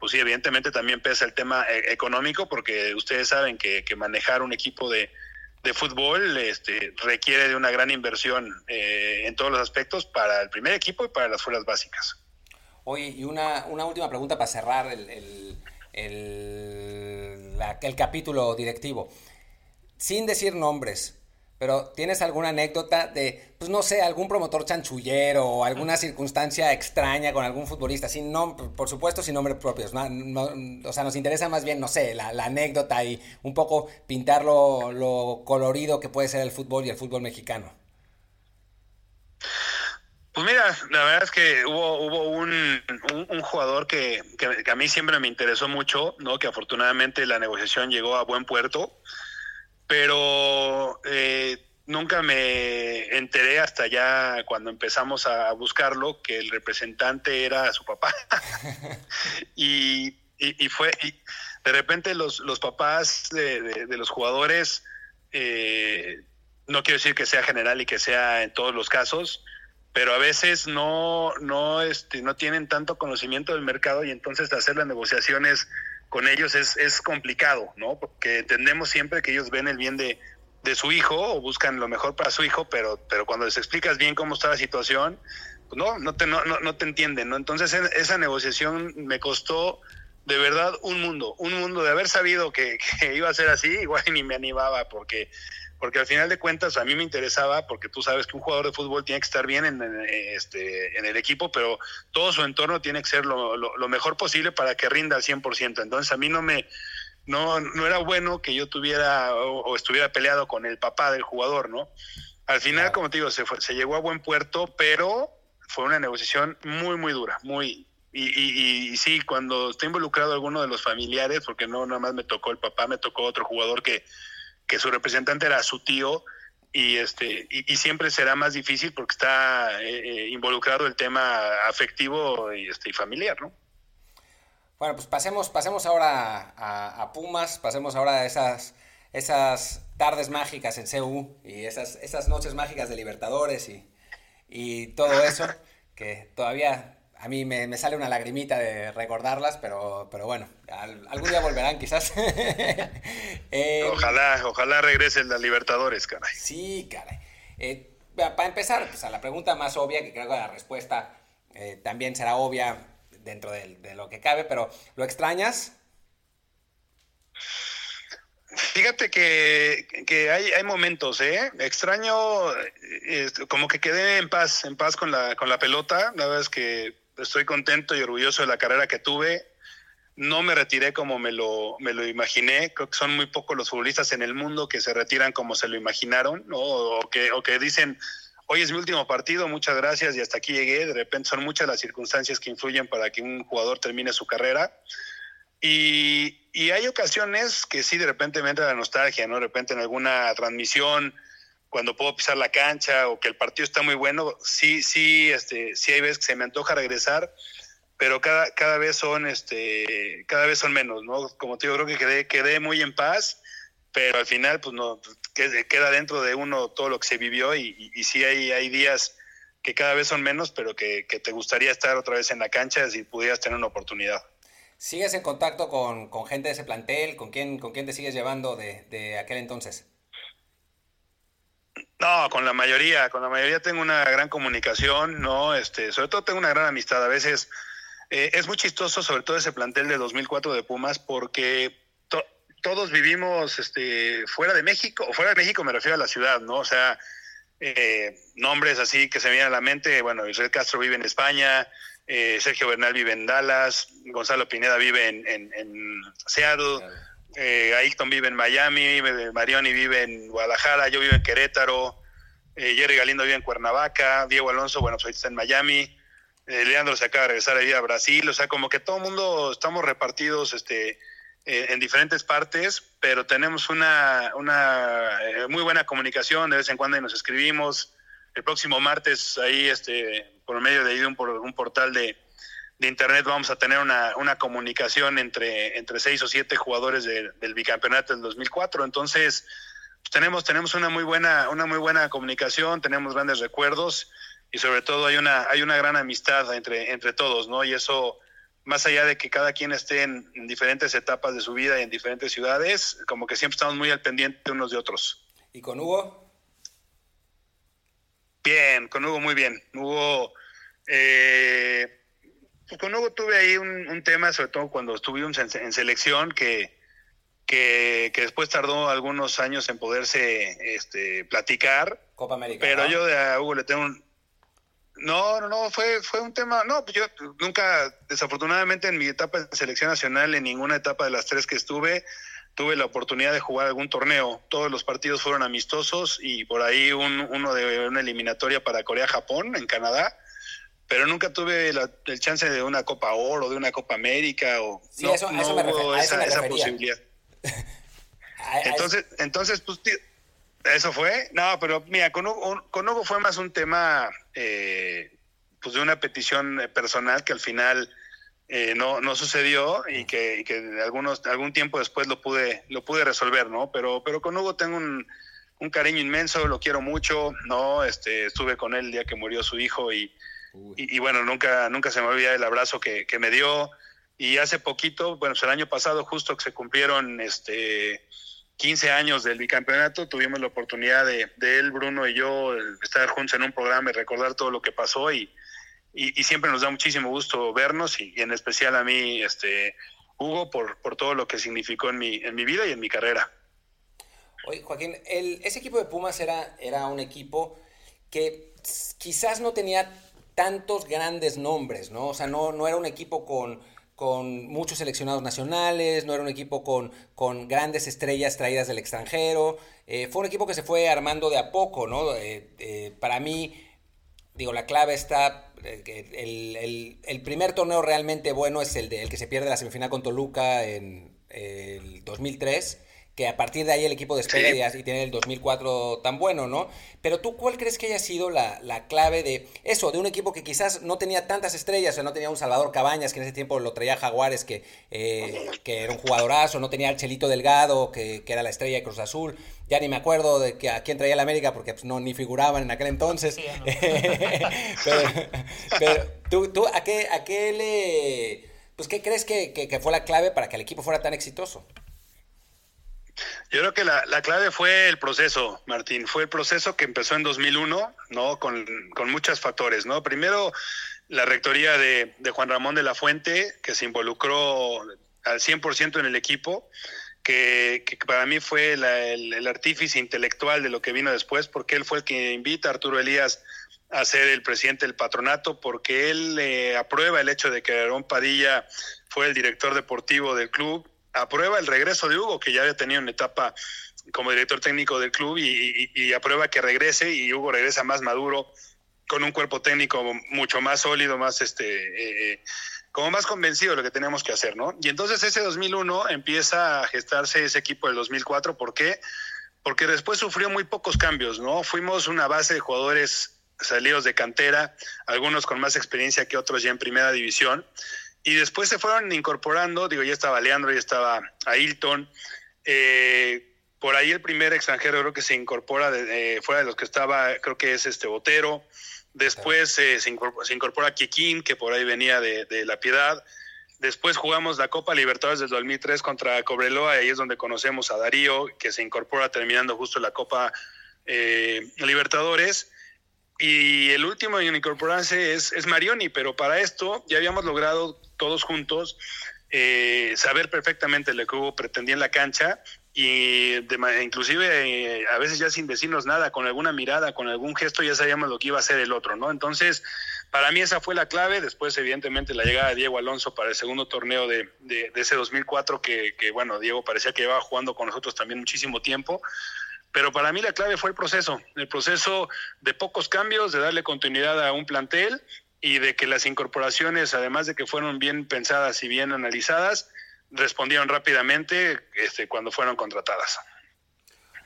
pues sí, evidentemente también pesa el tema eh, económico, porque ustedes saben que, que manejar un equipo de, de fútbol este, requiere de una gran inversión eh, en todos los aspectos para el primer equipo y para las fuerzas básicas. Oye, y una, una última pregunta para cerrar el, el, el, el capítulo directivo. Sin decir nombres, pero ¿tienes alguna anécdota de, pues no sé, algún promotor chanchullero o alguna circunstancia extraña con algún futbolista? Sin nombre, por supuesto, sin nombres propios. o sea, nos interesa más bien, no sé, la, la anécdota y un poco pintar lo, lo colorido que puede ser el fútbol y el fútbol mexicano. Pues mira, la verdad es que hubo, hubo un, un, jugador que, que, a mí siempre me interesó mucho, ¿no? Que afortunadamente la negociación llegó a buen puerto, pero eh, nunca me enteré hasta ya cuando empezamos a buscarlo que el representante era su papá. y, y, fue, y de repente los, los papás de, de, los jugadores, eh, no quiero decir que sea general y que sea en todos los casos, pero a veces no, no, este, no tienen tanto conocimiento del mercado y entonces hacer las negociaciones con ellos es, es complicado, ¿no? Porque entendemos siempre que ellos ven el bien de, de su hijo o buscan lo mejor para su hijo, pero, pero cuando les explicas bien cómo está la situación, pues no, no te, no, no, te entienden, ¿no? Entonces esa negociación me costó de verdad un mundo, un mundo de haber sabido que, que iba a ser así, igual ni me animaba porque porque al final de cuentas a mí me interesaba, porque tú sabes que un jugador de fútbol tiene que estar bien en, este, en el equipo, pero todo su entorno tiene que ser lo, lo, mejor posible para que rinda al 100%. Entonces a mí no me, no, no era bueno que yo tuviera o, estuviera peleado con el papá del jugador, ¿no? Al final, como te digo, se, se llegó a buen puerto, pero fue una negociación muy, muy dura, muy... Y, y, y, sí, cuando está involucrado alguno de los familiares, porque no nada más me tocó el papá, me tocó otro jugador que, que su representante era su tío y este y, siempre será más difícil porque está eh, eh, involucrado el tema afectivo y este y familiar, ¿no? Bueno, pues pasemos, pasemos ahora a, Pumas, pasemos ahora a esas, esas tardes mágicas en CU y esas, esas noches mágicas de Libertadores y, y todo eso, que todavía a mí me, sale una lagrimita de recordarlas, pero, pero bueno, algún día volverán quizás. Eh, ojalá, ojalá regresen las Libertadores, caray. Sí, caray. Eh, para empezar, pues a la pregunta más obvia, que creo que la respuesta eh, también será obvia dentro de, lo que cabe, pero ¿lo extrañas? Fíjate que, hay, hay, momentos, ¿eh? Extraño, como que quedé en paz, en paz con la, con la pelota. La verdad es que estoy contento y orgulloso de la carrera que tuve. No me retiré como me lo, me lo imaginé. Creo que son muy pocos los futbolistas en el mundo que se retiran como se lo imaginaron, o, que, o que dicen, hoy es mi último partido, muchas gracias y hasta aquí llegué. De repente son muchas las circunstancias que influyen para que un jugador termine su carrera. Y, y hay ocasiones que sí, de repente me entra la nostalgia, ¿no? De repente en alguna transmisión cuando puedo pisar la cancha o que el partido está muy bueno, sí, sí, este, sí hay veces que se me antoja regresar, pero cada, cada vez son, este, cada vez son menos, ¿no? Como te digo, creo que quedé, quedé muy en paz, pero al final, pues no, queda dentro de uno todo lo que se vivió y, y, sí hay, hay días que cada vez son menos, pero que, que, te gustaría estar otra vez en la cancha si pudieras tener una oportunidad. ¿Sigues en contacto con, con gente de ese plantel? ¿Con quién, con quién te sigues llevando de, de aquel entonces? No, con la mayoría, con la mayoría tengo una gran comunicación, ¿no? Este, sobre todo tengo una gran amistad. A veces eh, es muy chistoso, sobre todo ese plantel de 2004 de Pumas, porque todos vivimos este, fuera de México, fuera de México me refiero a la ciudad, ¿no? O sea, eh, nombres así que se me vienen a la mente, bueno, Israel Castro vive en España, eh, Sergio Bernal vive en Dallas, Gonzalo Pineda vive en, en, Seattle eh, Ailton vive en Miami, Marioni vive en Guadalajara, yo vivo en Querétaro, eh, Jerry Galindo vive en Cuernavaca, Diego Alonso, bueno, pues está en Miami, eh, Leandro se acaba de regresar a, a Brasil, o sea, como que todo el mundo estamos repartidos este, eh, en diferentes partes, pero tenemos una, una muy buena comunicación, de vez en cuando nos escribimos. El próximo martes ahí, este, por medio de un, un portal de, de internet vamos a tener una, una comunicación entre, entre seis o siete jugadores del bicampeonato del 2004. Entonces, pues, tenemos, tenemos una muy buena, una muy buena comunicación, tenemos grandes recuerdos y sobre todo hay una, hay una gran amistad entre, entre todos, ¿no? Y eso, más allá de que cada quien esté en, diferentes etapas de su vida y en diferentes ciudades, como que siempre estamos muy al pendiente unos de otros. ¿Y con Hugo? Bien, con Hugo muy bien. Hugo, eh, con Hugo tuve ahí un, tema, sobre todo cuando estuvimos en, selección, que, que, después tardó algunos años en poderse este, platicar. Copa América. Pero yo de a Hugo le tengo un... No, no, no, fue, fue un tema... No, pues yo nunca, desafortunadamente en mi etapa de selección nacional, en ninguna etapa de las tres que estuve, tuve la oportunidad de jugar algún torneo. Todos los partidos fueron amistosos y por ahí un, uno de una eliminatoria para Corea-Japón en Canadá pero nunca tuve el chance de una Copa Oro, de una Copa América, o sí, no, eso, eso me hubo esa, esa posibilidad. entonces, entonces, pues, eso fue. No, pero mira, con Hugo, con Hugo fue más un tema, eh, pues, de una petición personal que al final eh, no, no sucedió y que, y que algunos, algún tiempo después lo pude, lo pude resolver, ¿no? Pero, pero con Hugo tengo un, un cariño inmenso, lo quiero mucho, ¿no? Este, estuve con él el día que murió su hijo y y, bueno, nunca, nunca se me olvida el abrazo que, me dio. Y hace poquito, bueno, pues el año pasado justo que se cumplieron este 15 años del bicampeonato, tuvimos la oportunidad de, él, Bruno y yo estar juntos en un programa y recordar todo lo que pasó y, y, siempre nos da muchísimo gusto vernos y, en especial a mí, este Hugo, por, por todo lo que significó en mi, en mi vida y en mi carrera. Oye, Joaquín, el, ese equipo de Pumas era, era un equipo que quizás no tenía tantos grandes nombres, ¿no? O sea, no, no era un equipo con, con muchos seleccionados nacionales, no era un equipo con, con grandes estrellas traídas del extranjero. Eh, fue un equipo que se fue armando de a poco, ¿no? Eh, eh, para mí, digo, la clave está, el, el, el, primer torneo realmente bueno es el, de, el que se pierde la semifinal con Toluca en el 2003 que a partir de ahí el equipo despega y, tiene el 2004 tan bueno, ¿no? Pero tú, ¿cuál crees que haya sido la, clave de eso, de un equipo que quizás no tenía tantas estrellas, o sea, no tenía un Salvador Cabañas, que en ese tiempo lo traía Jaguares, que, eh, que era un jugadorazo, no tenía al Chelito Delgado, que, era la estrella de Cruz Azul, ya ni me acuerdo de que a quién traía la América, porque pues, no, ni figuraban en aquel entonces. pero, ¿tú, tú ¿a, qué, ¿a qué le... Pues, ¿qué crees que, que fue la clave para que el equipo fuera tan exitoso? Yo creo que la, clave fue el proceso, Martín. Fue el proceso que empezó en 2001, ¿no? Con, con muchos factores, ¿no? Primero, la rectoría de, Juan Ramón de la Fuente, que se involucró al 100% en el equipo, que, para mí fue el, artífice intelectual de lo que vino después, porque él fue el que invita a Arturo Elías a ser el presidente del patronato, porque él eh, aprueba el hecho de que Aarón Padilla fue el director deportivo del club, aprueba el regreso de Hugo, que ya había tenido una etapa como director técnico del club y, aprueba que regrese y Hugo regresa más maduro con un cuerpo técnico mucho más sólido, más este, eh, como más convencido de lo que tenemos que hacer, ¿no? Y entonces ese 2001 empieza a gestarse ese equipo del 2004, ¿por qué? Porque después sufrió muy pocos cambios, ¿no? Fuimos una base de jugadores salidos de cantera, algunos con más experiencia que otros ya en primera división, y después se fueron incorporando, digo, ya estaba Leandro, ya estaba Ailton. Eh, por ahí el primer extranjero creo que se incorpora de, fuera de los que estaba, creo que es este Botero. Después eh, se, incorpora, se incorpora Kikín, que por ahí venía de, La Piedad. Después jugamos la Copa Libertadores del 2003 contra Cobreloa, y ahí es donde conocemos a Darío, que se incorpora terminando justo la Copa eh, Libertadores. Y el último en incorporarse es, es Marioni, pero para esto ya habíamos logrado todos juntos eh, saber perfectamente lo que Hugo pretendía en la cancha y inclusive eh, a veces ya sin decirnos nada, con alguna mirada, con algún gesto ya sabíamos lo que iba a hacer el otro, ¿no? Entonces, para mí esa fue la clave, después evidentemente la llegada de Diego Alonso para el segundo torneo de, de, ese 2004 que, que, bueno, Diego parecía que iba jugando con nosotros también muchísimo tiempo, pero para mí la clave fue el proceso, el proceso de pocos cambios, de darle continuidad a un plantel y de que las incorporaciones, además de que fueron bien pensadas y bien analizadas, respondieron rápidamente este, cuando fueron contratadas.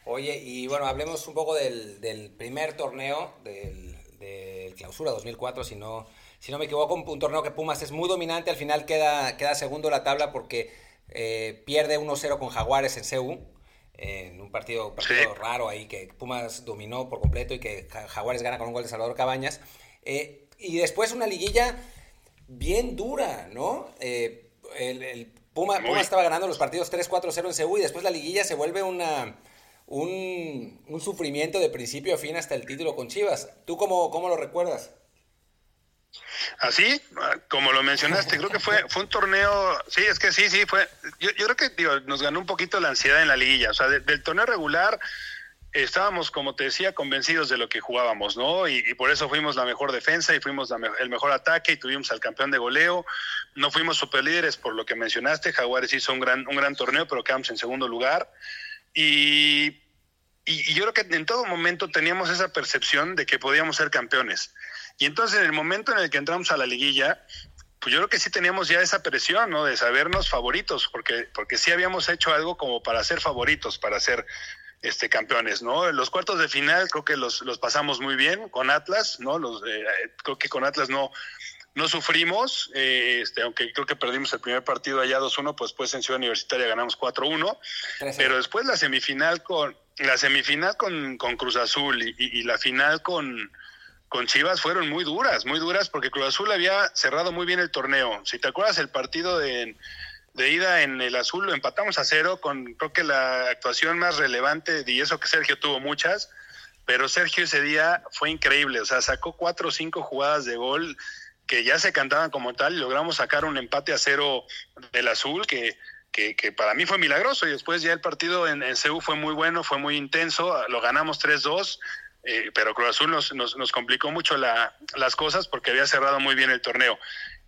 Oye, y bueno, hablemos un poco del, primer torneo del, Clausura 2004, si no, si no me equivoco, un, torneo que Pumas es muy dominante, al final queda, queda segundo la tabla porque eh, pierde 1-0 con Jaguares en CEU, en un partido, raro ahí que Pumas dominó por completo y que Jaguares gana con un gol de Salvador Cabañas. Eh, y después una liguilla bien dura, ¿no? Eh, el, Puma, estaba ganando los partidos 3-4-0 en Seúl y después la liguilla se vuelve una, un, un, sufrimiento de principio a fin hasta el título con Chivas. ¿Tú cómo, cómo lo recuerdas? Así, como lo mencionaste, creo que fue, fue un torneo, sí, es que sí, sí, fue, yo, creo que nos ganó un poquito la ansiedad en la liguilla, o sea, del torneo regular estábamos, como te decía, convencidos de lo que jugábamos, ¿no? Y, por eso fuimos la mejor defensa y fuimos el mejor ataque y tuvimos al campeón de goleo, no fuimos superlíderes por lo que mencionaste, Jaguares hizo un gran, un gran torneo, pero quedamos en segundo lugar, y y, yo creo que en todo momento teníamos esa percepción de que podíamos ser campeones. Y entonces en el momento en el que entramos a la liguilla, pues yo creo que sí teníamos ya esa presión, ¿no? De sabernos favoritos, porque, porque sí habíamos hecho algo como para ser favoritos, para ser este, campeones, ¿no? Los cuartos de final creo que los, los pasamos muy bien con Atlas, ¿no? Los, eh, creo que con Atlas no, no sufrimos, eh, este, aunque creo que perdimos el primer partido allá 2-1, pues después en Ciudad Universitaria ganamos 4-1, pero después la semifinal con la semifinal con, con Cruz Azul y, la final con, con Chivas fueron muy duras, muy duras, porque Cruz Azul había cerrado muy bien el torneo. Si te acuerdas el partido de, de ida en el azul, lo empatamos a cero con creo que la actuación más relevante, y eso que Sergio tuvo muchas, pero Sergio ese día fue increíble, o sea, sacó cuatro o cinco jugadas de gol que ya se cantaban como tal y logramos sacar un empate a cero del azul que que, para mí fue milagroso y después ya el partido en, en fue muy bueno, fue muy intenso, lo ganamos 3-2, eh, pero Cruz Azul nos, nos, complicó mucho la, las cosas porque había cerrado muy bien el torneo.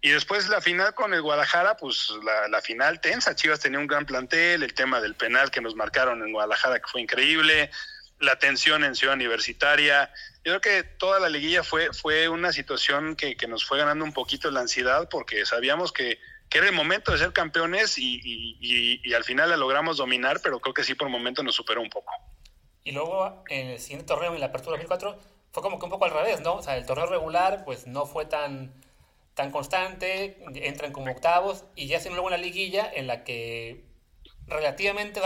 Y después la final con el Guadalajara, pues la, la, final tensa, Chivas tenía un gran plantel, el tema del penal que nos marcaron en Guadalajara que fue increíble, la tensión en Ciudad Universitaria. Yo creo que toda la liguilla fue, fue una situación que, que nos fue ganando un poquito la ansiedad porque sabíamos que que era el momento de ser campeones y, y, al final la logramos dominar, pero creo que sí por el momento nos superó un poco. Y luego en el siguiente torneo, en la Apertura 2004, fue como que un poco al revés, ¿no? O sea, el torneo regular pues no fue tan, tan constante, entran como octavos y ya hacen luego una liguilla en la que relativamente,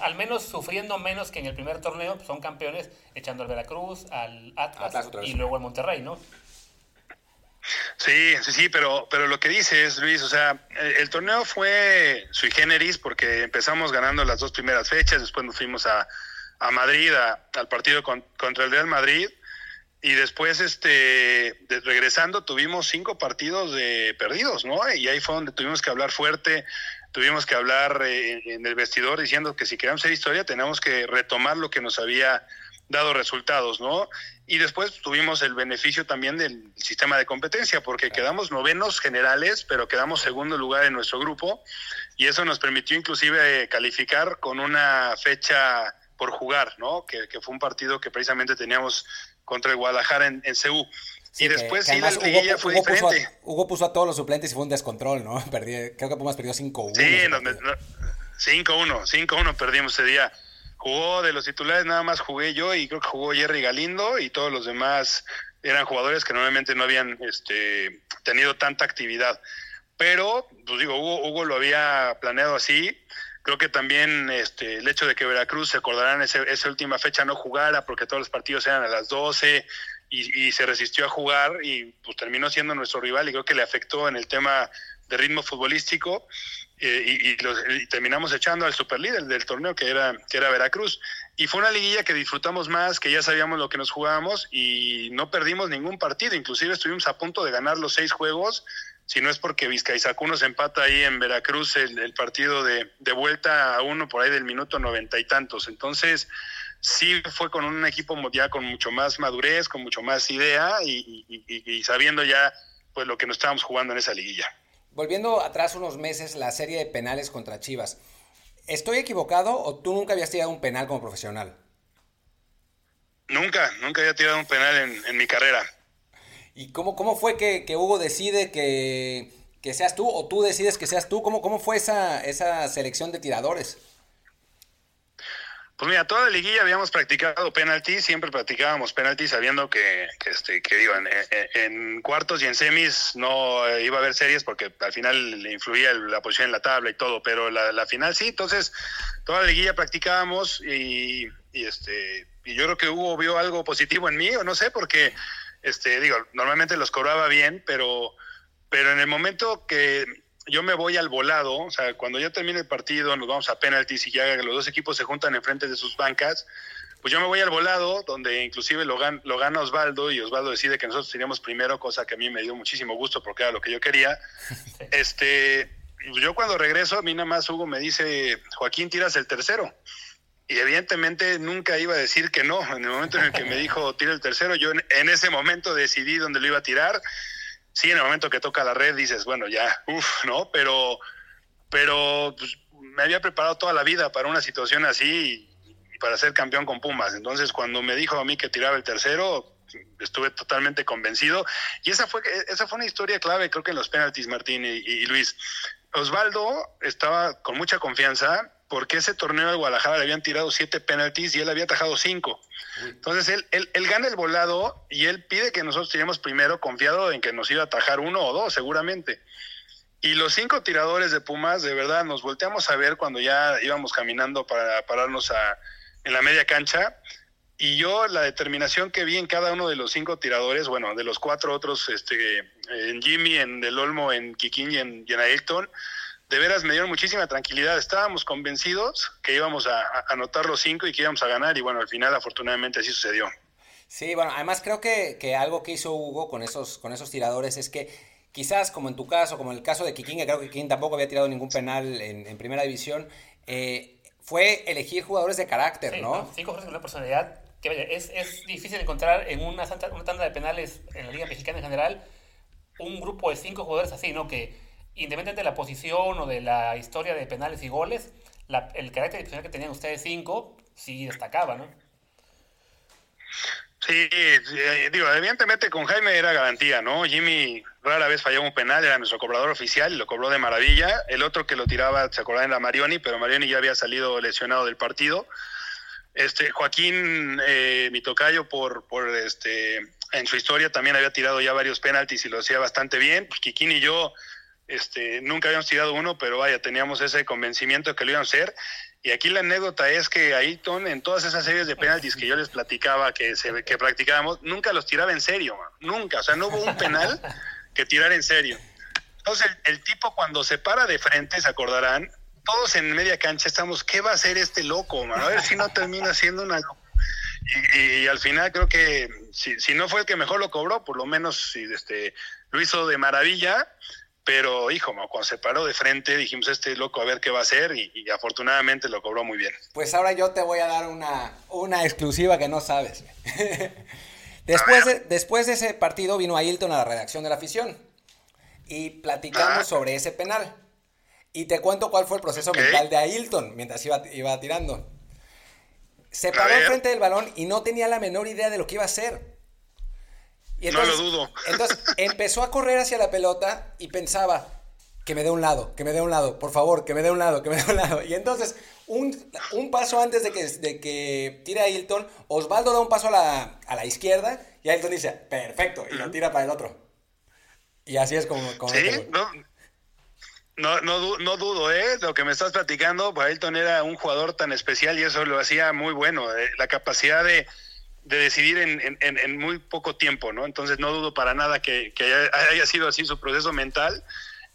al, menos sufriendo menos que en el primer torneo, son campeones echando al Veracruz, al Atlas, y luego al Monterrey, ¿no? Sí, sí, sí, pero, pero lo que dices, Luis, o sea, el, torneo fue sui generis porque empezamos ganando las dos primeras fechas, después nos fuimos a, a Madrid, al partido contra el Real Madrid, y después, este, regresando, tuvimos cinco partidos de perdidos, ¿no? Y ahí fue donde tuvimos que hablar fuerte, tuvimos que hablar eh, en el vestidor diciendo que si queremos hacer historia tenemos que retomar lo que nos había dado resultados, ¿no? Y después tuvimos el beneficio también del sistema de competencia, porque quedamos novenos generales, pero quedamos segundo lugar en nuestro grupo, y eso nos permitió inclusive calificar con una fecha por jugar, ¿no? Que, que fue un partido que precisamente teníamos contra el Guadalajara en, en y después sí, la liguilla fue Hugo diferente. Puso a, Hugo puso a todos los suplentes y fue un descontrol, ¿no? Perdí, creo que Pumas perdió 5-1. Sí, 5-1, 5-1 perdimos ese día. Jugó de los titulares, nada más jugué yo y creo que jugó Jerry Galindo y todos los demás eran jugadores que normalmente no habían este, tenido tanta actividad. Pero, pues digo, Hugo, Hugo lo había planeado así. Creo que también este, el hecho de que Veracruz, se acordarán, ese, esa última fecha no jugara porque todos los partidos eran a las 12 y, se resistió a jugar y pues terminó siendo nuestro rival y creo que le afectó en el tema de ritmo futbolístico eh, y, terminamos echando al superlíder del torneo que era, que era Veracruz. Y fue una liguilla que disfrutamos más, que ya sabíamos lo que nos jugábamos y no perdimos ningún partido, inclusive estuvimos a punto de ganar los seis juegos, si no es porque Vizcaizacú nos empata ahí en Veracruz el, el partido de, de vuelta a uno por ahí del minuto noventa y tantos. Entonces, sí fue con un equipo ya con mucho más madurez, con mucho más idea y, sabiendo ya pues lo que nos estábamos jugando en esa liguilla. Volviendo atrás unos meses, la serie de penales contra Chivas. ¿Estoy equivocado o tú nunca habías tirado un penal como profesional? Nunca, nunca había tirado un penal en, mi carrera. ¿Y cómo, cómo fue que, Hugo decide que, seas tú o tú decides que seas tú? ¿Cómo, cómo fue esa, esa selección de tiradores? Pues mira, toda la liguilla habíamos practicado penalti, siempre practicábamos penalti sabiendo que, que, este, que digo, en, cuartos y en semis no eh, iba a haber series porque al final le influía la posición en la tabla y todo, pero la, final sí, entonces toda la liguilla practicábamos y, y, este y yo creo que Hugo vio algo positivo en mí, o no sé, porque este digo, normalmente los cobraba bien, pero pero en el momento que yo me voy al volado, o sea, cuando ya termine el partido, nos vamos a penaltis y ya los dos equipos se juntan enfrente de sus bancas, pues yo me voy al volado, donde inclusive lo, lo gana Osvaldo y Osvaldo decide que nosotros teníamos primero, cosa que a mí me dio muchísimo gusto porque era lo que yo quería. Este, yo cuando regreso, a mí nada más Hugo me dice, Joaquín, tiras el tercero. Y evidentemente nunca iba a decir que no. En el momento en el que me dijo, tira el tercero, yo en ese momento decidí dónde lo iba a tirar sí, en el momento que toca la red dices, bueno, ya, uff, ¿no? Pero, pero pues, me había preparado toda la vida para una situación así y, para ser campeón con Pumas. Entonces, cuando me dijo a mí que tiraba el tercero, estuve totalmente convencido. Y esa fue, esa fue una historia clave, creo que en los penaltis, Martín y Luis. Osvaldo estaba con mucha confianza porque ese torneo de Guadalajara le habían tirado siete penaltis y él había atajado cinco. Entonces él, él, él, gana el volado y él pide que nosotros tiremos primero, confiado en que nos iba a atajar uno o dos seguramente. Y los cinco tiradores de Pumas, de verdad, nos volteamos a ver cuando ya íbamos caminando para pararnos a, en la media cancha. Y yo la determinación que vi en cada uno de los cinco tiradores, bueno, de los cuatro otros, este, en Jimmy, en Del Olmo, en Kikín y en, y en Ailton, de veras me dieron muchísima tranquilidad. Estábamos convencidos que íbamos a, anotar los cinco y que íbamos a ganar y bueno, al final afortunadamente así sucedió. Sí, bueno, además creo que, que algo que hizo Hugo con esos, con esos tiradores es que quizás como en tu caso, como en el caso de Kikín, que creo que Kikín tampoco había tirado ningún penal en, primera división, eh, fue elegir jugadores de carácter, ¿no? Cinco jugadores con una personalidad que es, es, difícil encontrar en una, una tanda de penales en la Liga Mexicana en general un grupo de cinco jugadores así, ¿no? Que independientemente de la posición o de la historia de penales y goles, el carácter excepcional que tenían ustedes cinco sí destacaba, ¿no? Sí, eh, digo, evidentemente con Jaime era garantía, ¿no? Jimmy rara vez fallaba un penal, era nuestro cobrador oficial lo cobró de maravilla. El otro que lo tiraba, se acordaba, la Marioni, pero Marioni ya había salido lesionado del partido. Este, Joaquín, eh, mi tocayo, por, por este, en su historia también había tirado ya varios penaltis y lo hacía bastante bien. Pues Kikín y yo este, nunca habíamos tirado uno, pero vaya, teníamos ese convencimiento que lo iban a hacer. Y aquí la anécdota es que Ayton, en todas esas series de penaltis que yo les platicaba que, se, practicábamos, nunca los tiraba en serio, nunca. O sea, no hubo un penal que tirar en serio. Entonces, el, el, tipo cuando se para de frente, se acordarán, todos en media cancha estamos, ¿qué va a hacer este loco? Man? A ver si no termina siendo una... Y, y, al final creo que si, si, no fue el que mejor lo cobró, por lo menos si, este, lo hizo de maravilla, pero hijo, cuando se paró de frente dijimos, este loco a ver qué va a hacer y, y, afortunadamente lo cobró muy bien. Pues ahora yo te voy a dar una, una exclusiva que no sabes. después, de, después de ese partido vino Ailton a la redacción de la afición y platicamos ah. sobre ese penal. Y te cuento cuál fue el proceso okay. mental de Ailton mientras iba, iba tirando. Se paró enfrente del balón y no tenía la menor idea de lo que iba a hacer. Y entonces, no lo dudo. Entonces empezó a correr hacia la pelota y pensaba, que me dé un lado, que me dé un lado, por favor, que me dé un lado, que me dé un lado. Y entonces, un, un paso antes de que, de que tire a Hilton, Osvaldo da un paso a la, a la izquierda y Hilton dice, perfecto, y lo tira para el otro. Y así es como... como ¿Sí? No, no, no, no, dudo, ¿eh? Lo que me estás platicando, pues Ailton era un jugador tan especial y eso lo hacía muy bueno. Eh, la capacidad de, de decidir en, muy poco tiempo, ¿no? Entonces no dudo para nada que, haya, sido así su proceso mental.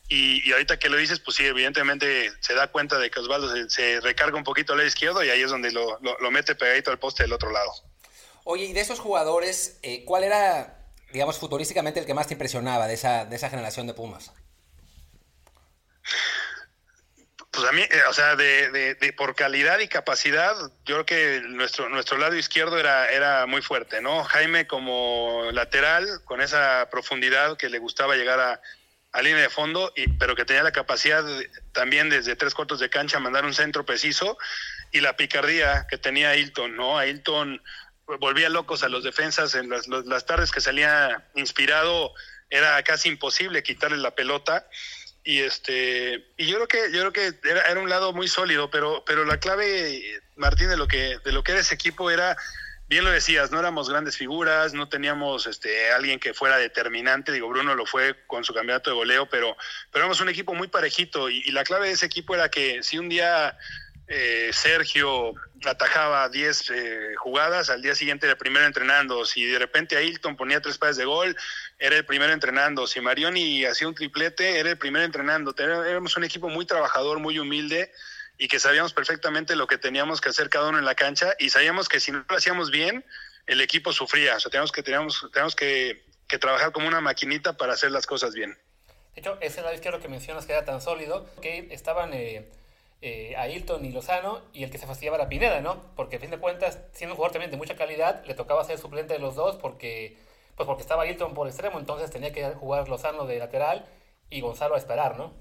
Y, ahorita que lo dices, pues sí, evidentemente se da cuenta de que Osvaldo se, recarga un poquito al lado izquierdo y ahí es donde lo, mete pegadito al poste del otro lado. Oye, y de esos jugadores, eh, ¿cuál era, digamos, futurísticamente el que más te impresionaba de esa, de esa generación de Pumas? Pues a mí, eh, o sea, de, de, de, por calidad y capacidad, yo creo que nuestro, nuestro lado izquierdo era, era muy fuerte, ¿no? Jaime como lateral, con esa profundidad que le gustaba llegar a, a línea de fondo, y, pero que tenía la capacidad también desde tres cuartos de cancha mandar un centro preciso, y la picardía que tenía Hilton, ¿no? A Hilton volvía locos a los defensas en las, las tardes que salía inspirado, era casi imposible quitarle la pelota y este y yo creo que yo creo que era, era, un lado muy sólido pero pero la clave Martín de lo que de lo que era ese equipo era bien lo decías no éramos grandes figuras no teníamos este alguien que fuera determinante digo Bruno lo fue con su campeonato de goleo pero pero éramos un equipo muy parejito y, y la clave de ese equipo era que si un día eh, Sergio atajaba 10 eh, jugadas, al día siguiente era el primero entrenando. Si de repente Ailton ponía tres pases de gol, era el primero entrenando. Si Marioni hacía un triplete, era el primero entrenando. Éramos un equipo muy trabajador, muy humilde y que sabíamos perfectamente lo que teníamos que hacer cada uno en la cancha y sabíamos que si no lo hacíamos bien, el equipo sufría. O sea, teníamos que, teníamos, teníamos que, trabajar como una maquinita para hacer las cosas bien. De hecho, ese lado izquierdo que mencionas que era tan sólido, que estaban... Eh eh, a Hilton y Lozano y el que se fastidiaba era Pineda, ¿no? Porque a fin de cuentas, siendo un jugador también de mucha calidad, le tocaba ser suplente de los dos porque, pues porque estaba Hilton por extremo, entonces tenía que jugar Lozano de lateral y Gonzalo a esperar, ¿no?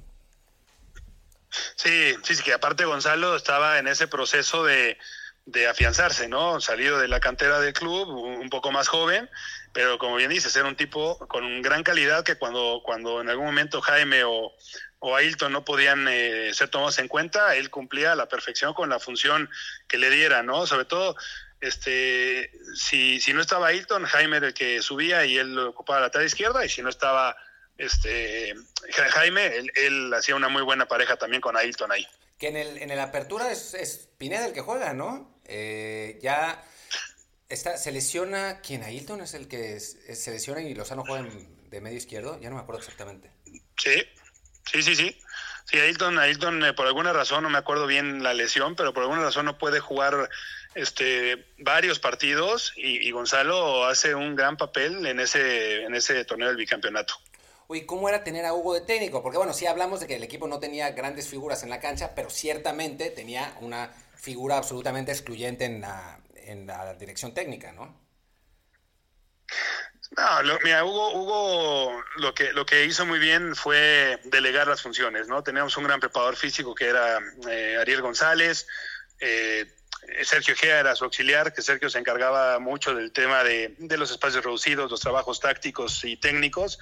Sí, sí, sí, que aparte Gonzalo estaba en ese proceso de, de afianzarse, ¿no? Salido de la cantera del club, un poco más joven, pero como bien dices, era un tipo con gran calidad que cuando, cuando en algún momento Jaime o, o Ailton no podían eh, ser tomados en cuenta, él cumplía a la perfección con la función que le diera, ¿no? Sobre todo, este, si, si no estaba Ailton, Jaime era el que subía y él ocupaba la lateral izquierda, y si no estaba este Jaime, él, él, hacía una muy buena pareja también con Ailton ahí. Que en el, en el apertura es, es Pineda el que juega, ¿no? Eh, ya está, se lesiona, ¿quién? Ailton es el que es, se lesiona y Lozano juega de medio izquierdo, ya no me acuerdo exactamente. Sí, Sí, sí, sí. Sí, Ailton, Ailton eh, por alguna razón, no me acuerdo bien la lesión, pero por alguna razón no puede jugar este varios partidos y, Gonzalo hace un gran papel en ese, en ese torneo del bicampeonato. Uy, ¿cómo era tener a Hugo de técnico? Porque bueno, sí hablamos de que el equipo no tenía grandes figuras en la cancha, pero ciertamente tenía una figura absolutamente excluyente en la, en la dirección técnica, ¿no? No, lo, mira, Hugo, Hugo lo que lo que hizo muy bien fue delegar las funciones, ¿no? Teníamos un gran preparador físico que era eh, Ariel González, eh, Sergio Gea era su auxiliar, que Sergio se encargaba mucho del tema de, de, los espacios reducidos, los trabajos tácticos y técnicos,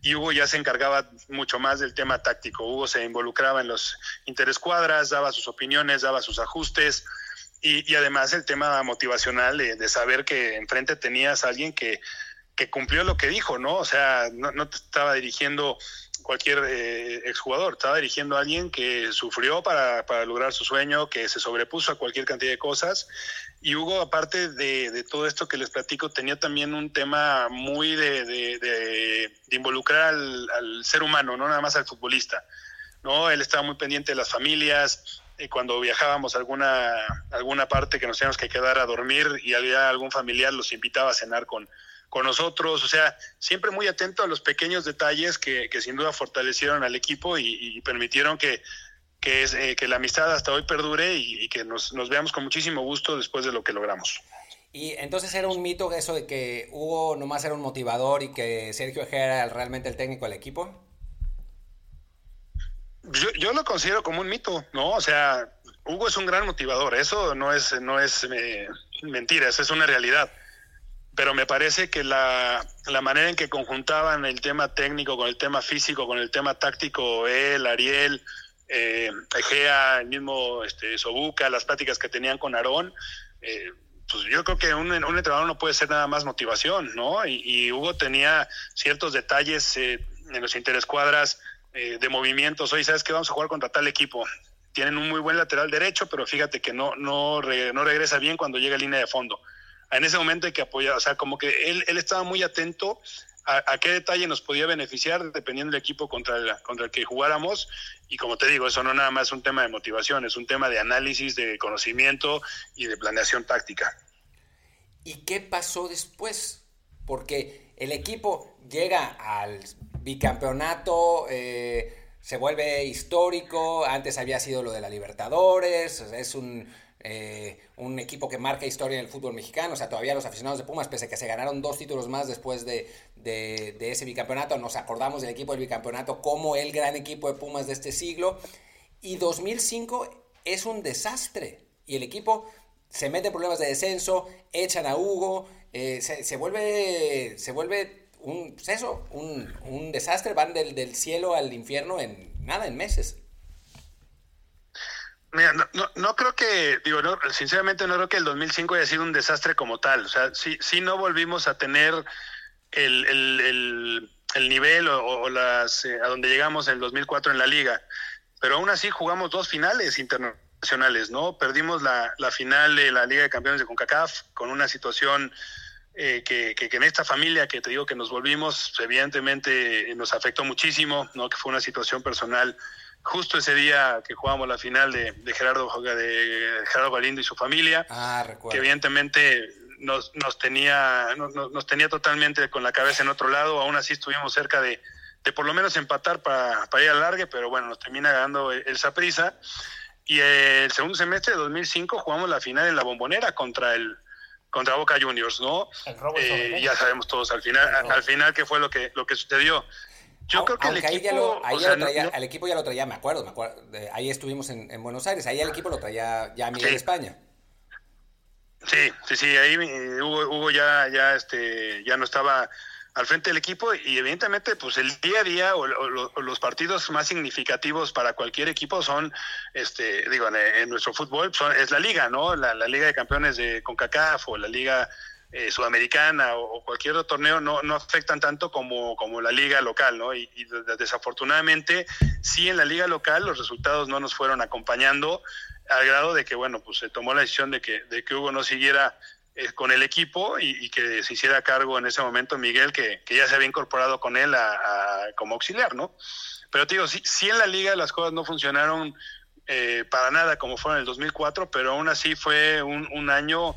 y Hugo ya se encargaba mucho más del tema táctico. Hugo se involucraba en los interescuadras, daba sus opiniones, daba sus ajustes, y, además el tema motivacional de, de, saber que enfrente tenías a alguien que, que cumplió lo que dijo, ¿no? O sea, no, te estaba dirigiendo cualquier eh, exjugador, estaba dirigiendo a alguien que sufrió para, lograr su sueño, que se sobrepuso a cualquier cantidad de cosas. Y Hugo, aparte de, de todo esto que les platico, tenía también un tema muy de, involucrar al, ser humano, no nada más al futbolista. ¿no? Él estaba muy pendiente de las familias. Y cuando viajábamos a alguna, alguna parte que nos teníamos que quedar a dormir y había algún familiar, los invitaba a cenar con, con nosotros, o sea, siempre muy atento a los pequeños detalles que, que sin duda fortalecieron al equipo y, y permitieron que, que, es, eh, que, la amistad hasta hoy perdure y, y que nos, nos, veamos con muchísimo gusto después de lo que logramos. Y entonces era un mito eso de que Hugo nomás era un motivador y que Sergio Ejera era realmente el técnico del equipo. Yo, yo lo considero como un mito, ¿no? O sea, Hugo es un gran motivador, eso no es, no es eh, mentira, eso es una realidad pero me parece que la, la, manera en que conjuntaban el tema técnico con el tema físico, con el tema táctico, él, Ariel, eh, Egea, el mismo este, Sobuca, las pláticas que tenían con Aarón, eh, pues yo creo que un, entrenador no puede ser nada más motivación, ¿no? Y, y Hugo tenía ciertos detalles eh, en los interescuadras eh, de movimientos. Hoy sabes que vamos a jugar contra tal equipo. Tienen un muy buen lateral derecho, pero fíjate que no, no, no regresa bien cuando llega a línea de fondo en ese momento hay que apoyar, o sea, como que él, él estaba muy atento a, a, qué detalle nos podía beneficiar dependiendo del equipo contra el, contra el que jugáramos. Y como te digo, eso no nada más es un tema de motivación, es un tema de análisis, de conocimiento y de planeación táctica. ¿Y qué pasó después? Porque el equipo llega al bicampeonato, eh, se vuelve histórico, antes había sido lo de la Libertadores, es un eh, un equipo que marca historia en el fútbol mexicano, o sea, todavía los aficionados de Pumas, pese a que se ganaron dos títulos más después de, de, ese bicampeonato, nos acordamos del equipo del bicampeonato como el gran equipo de Pumas de este siglo, y 2005 es un desastre, y el equipo se mete en problemas de descenso, echan a Hugo, eh, se, se, vuelve, se vuelve un, pues eso, un, un desastre, van del, del cielo al infierno en nada, en meses. Mira, no, no, creo que, digo, no, sinceramente no creo que el 2005 haya sido un desastre como tal. O sea, sí, sí no volvimos a tener el, el, el, el nivel o, o las, eh, a donde llegamos en el 2004 en la liga. Pero aún así jugamos dos finales internacionales, ¿no? Perdimos la, la final de la Liga de Campeones de CONCACAF con una situación eh, que, que, que, en esta familia que te digo que nos volvimos, evidentemente nos afectó muchísimo, ¿no? Que fue una situación personal justo ese día que jugamos la final de, de Gerardo de Gerardo Galindo y su familia, ah, que evidentemente nos, nos tenía nos, nos, tenía totalmente con la cabeza en otro lado, aún así estuvimos cerca de, de por lo menos empatar para, para ir al largue, pero bueno, nos termina ganando el, el Saprissa. Y el segundo semestre de 2005 jugamos la final en la Bombonera contra el contra Boca Juniors, ¿no? Eh, ya sabemos todos al final, al final qué fue lo que lo que sucedió. Yo creo que el equipo, ahí ya lo, ahí ya sea, lo traía, no, el equipo ya lo traía, me acuerdo, me acuerdo ahí estuvimos en, en, Buenos Aires, ahí el equipo lo traía ya Miguel sí. España. Sí, sí, sí, ahí Hugo, Hugo ya, ya, este, ya no estaba al frente del equipo y evidentemente pues el día a día o, o, o, los partidos más significativos para cualquier equipo son este digo en, en nuestro fútbol son, es la liga no la, la, liga de campeones de Concacaf o la liga eh, sudamericana o, cualquier otro torneo no, no afectan tanto como, como la liga local, ¿no? Y, y, desafortunadamente, sí en la liga local los resultados no nos fueron acompañando al grado de que, bueno, pues se tomó la decisión de que, de que Hugo no siguiera eh, con el equipo y, y, que se hiciera cargo en ese momento Miguel, que, que ya se había incorporado con él a, a, como auxiliar, ¿no? Pero te digo, sí, sí en la liga las cosas no funcionaron eh, para nada como fueron en el 2004, pero aún así fue un, un año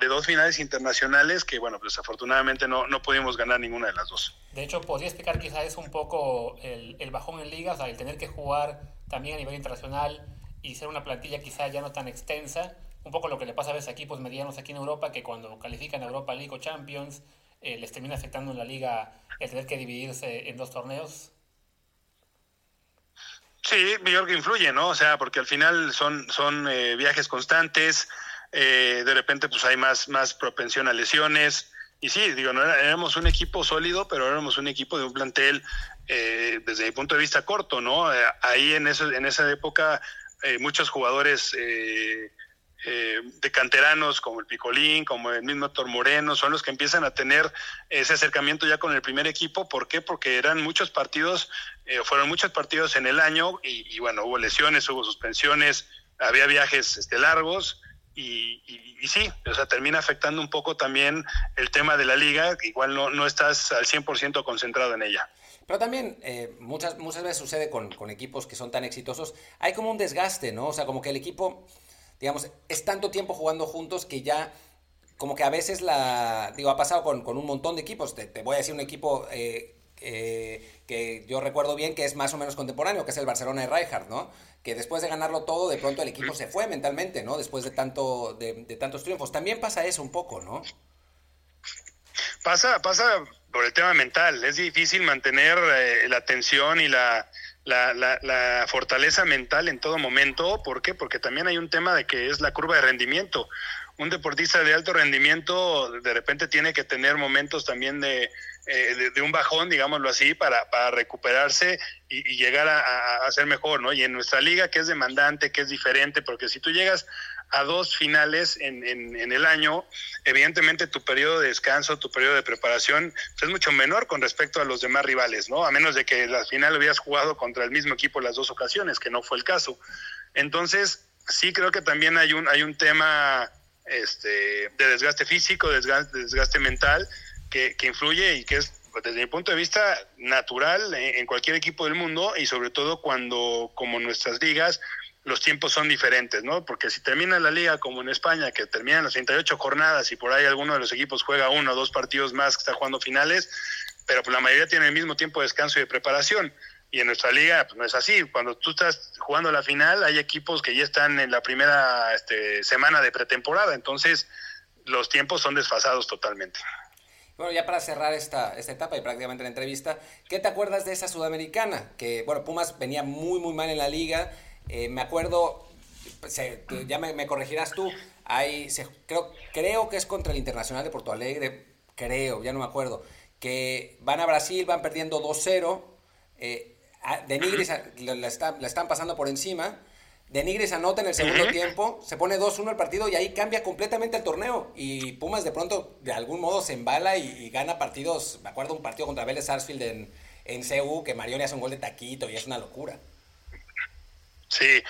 de dos finales internacionales que, bueno, pues desafortunadamente no, no pudimos ganar ninguna de las dos. De hecho, podría explicar quizás un poco el, el bajón en ligas, el tener que jugar también a nivel internacional y ser una plantilla quizás ya no tan extensa, un poco lo que le pasa a veces a equipos medianos aquí en Europa, que cuando califican a Europa League o Champions, eh, les termina afectando en la liga el tener que dividirse en dos torneos. Sí, yo creo que influye, ¿no? O sea, porque al final son, son eh, viajes constantes, eh, de repente pues hay más, más propensión a lesiones. Y sí, digo, no éramos un equipo sólido, pero éramos un equipo de un plantel eh, desde mi punto de vista corto, ¿no? Eh, ahí en, ese, en esa época muchos jugadores de canteranos como el Picolín, como el mismo Tor Moreno, son los que empiezan a tener ese acercamiento ya con el primer equipo. ¿Por qué? Porque eran muchos partidos, fueron muchos partidos en el año y, y, bueno, hubo lesiones, hubo suspensiones, había viajes este, largos y, sí, o sea, termina afectando un poco también el tema de la liga, igual no, no estás al 100% concentrado en ella. Pero también eh, muchas, muchas veces sucede con, equipos que son tan exitosos, hay como un desgaste, ¿no? O sea, como que el equipo, digamos, es tanto tiempo jugando juntos que ya, como que a veces la, digo, ha pasado con, un montón de equipos, te, voy a decir un equipo eh, eh, que yo recuerdo bien que es más o menos contemporáneo, que es el Barcelona de Rijkaard, ¿no? Que después de ganarlo todo, de pronto el equipo se fue mentalmente, ¿no? Después de, tanto, de, tantos triunfos. También pasa eso un poco, ¿no? Pasa, pasa por el tema mental. Es difícil mantener eh, la atención y la, la, la, fortaleza mental en todo momento. ¿Por qué? Porque también hay un tema de que es la curva de rendimiento. Un deportista de alto rendimiento de repente tiene que tener momentos también de, eh, de, un bajón, digámoslo así, para, para recuperarse y, llegar a, ser mejor, ¿no? Y en nuestra liga, que es demandante, que es diferente, porque si tú llegas a dos finales en, en, el año, evidentemente tu periodo de descanso, tu periodo de preparación es mucho menor con respecto a los demás rivales, ¿no? A menos de que la final hubieras jugado contra el mismo equipo las dos ocasiones, que no fue el caso. Entonces, sí creo que también hay un, hay un tema este, de desgaste físico, desgaste, desgaste mental, que, influye y que es desde mi punto de vista natural en, cualquier equipo del mundo y sobre todo cuando como nuestras ligas los tiempos son diferentes, ¿no? Porque si termina la liga como en España, que terminan las 38 jornadas y por ahí alguno de los equipos juega uno o dos partidos más que está jugando finales, pero pues la mayoría tiene el mismo tiempo de descanso y de preparación. Y en nuestra liga pues no es así. Cuando tú estás jugando la final, hay equipos que ya están en la primera este, semana de pretemporada, entonces los tiempos son desfasados totalmente. Bueno, ya para cerrar esta, esta etapa y prácticamente la entrevista, ¿qué te acuerdas de esa sudamericana? Que, bueno, Pumas venía muy, muy mal en la liga. Eh, me acuerdo, ya me, corregirás tú, hay, creo, creo que es contra el Internacional de Porto Alegre, creo, ya no me acuerdo, que van a Brasil, van perdiendo 2-0, eh, de Nigris la, la están pasando por encima de Nigris anota en el segundo tiempo, se pone 2-1 el partido y ahí cambia completamente el torneo. Y Pumas de pronto, de algún modo, se embala y, gana partidos. Me acuerdo un partido contra Vélez Sarsfield en, en CU que Marioni hace un gol de taquito y es una locura. Sí,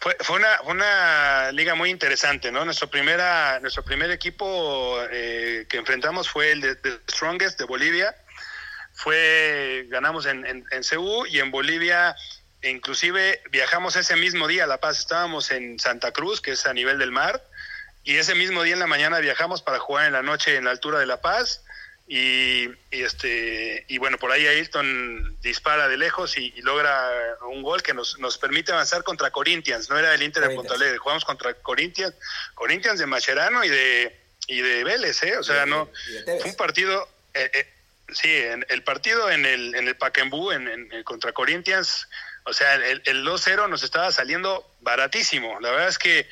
fue, fue, una, una liga muy interesante, ¿no? Nuestro, primera, nuestro primer equipo eh, que enfrentamos fue el de, Strongest de Bolivia. Fue, ganamos en, en, en CU y en Bolivia inclusive viajamos ese mismo día a La Paz, estábamos en Santa Cruz, que es a nivel del mar, y ese mismo día en la mañana viajamos para jugar en la noche en la altura de La Paz. Y, este y bueno por ahí Ailton dispara de lejos y, logra un gol que nos, nos permite avanzar contra Corinthians no era el Inter de Porto Alegre. Jugamos contra Corinthians Corinthians de Macherano y de y de Vélez eh o sea no fue un partido eh, eh, sí el partido en el en el Paquembú en, en, contra Corinthians o sea, el, el 2-0 nos estaba saliendo baratísimo. La verdad es que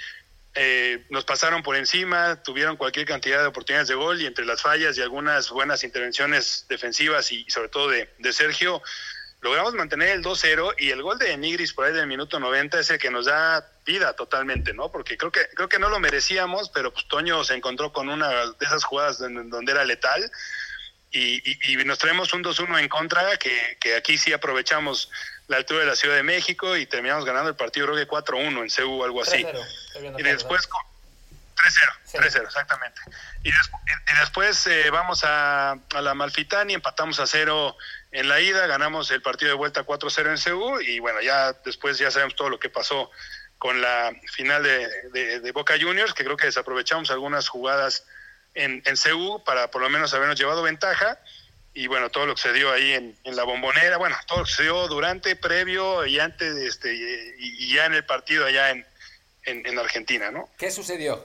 eh, nos pasaron por encima, tuvieron cualquier cantidad de oportunidades de gol y entre las fallas y algunas buenas intervenciones defensivas y, sobre todo de, Sergio, logramos mantener el 2-0 y el gol de Nigris por ahí del minuto 90 es el que nos da vida totalmente, ¿no? Porque creo que creo que no lo merecíamos, pero pues Toño se encontró con una de esas jugadas donde, era letal y, y, nos traemos un 2-1 en contra que, que aquí sí aprovechamos la altura de la Ciudad de México y terminamos ganando el partido creo que 4-1 en CEU o algo así. Y después 3-0, 3-0, exactamente. Y, después eh, vamos a, a, la Malfitani, empatamos a 0 en la ida, ganamos el partido de vuelta 4-0 en CEU y bueno, ya después ya sabemos todo lo que pasó con la final de, de, Boca Juniors, que creo que desaprovechamos algunas jugadas en, en CEU para por lo menos habernos llevado ventaja y bueno, todo lo que se dio ahí en, la bombonera, bueno, todo lo que se dio durante, previo y antes, este, y, ya en el partido allá en, en, Argentina, ¿no? ¿Qué sucedió?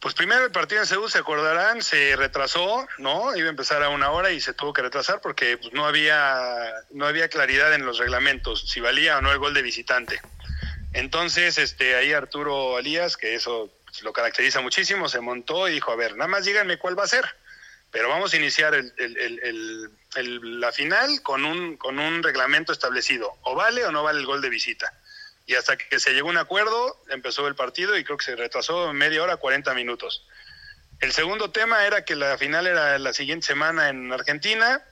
Pues primero el partido en Seúl, se acordarán, se retrasó, ¿no? Iba a empezar a una hora y se tuvo que retrasar porque pues, no había no había claridad en los reglamentos, si valía o no el gol de visitante. Entonces, este, ahí Arturo Elías, que eso lo caracteriza muchísimo, se montó y dijo, a ver, nada más díganme cuál va a ser. Pero vamos a iniciar la final con un, con un reglamento establecido. O vale o no vale el gol de visita. Y hasta que se llegó a un acuerdo, empezó el partido y creo que se retrasó media hora, 40 minutos. El segundo tema era que la final era la siguiente semana en Argentina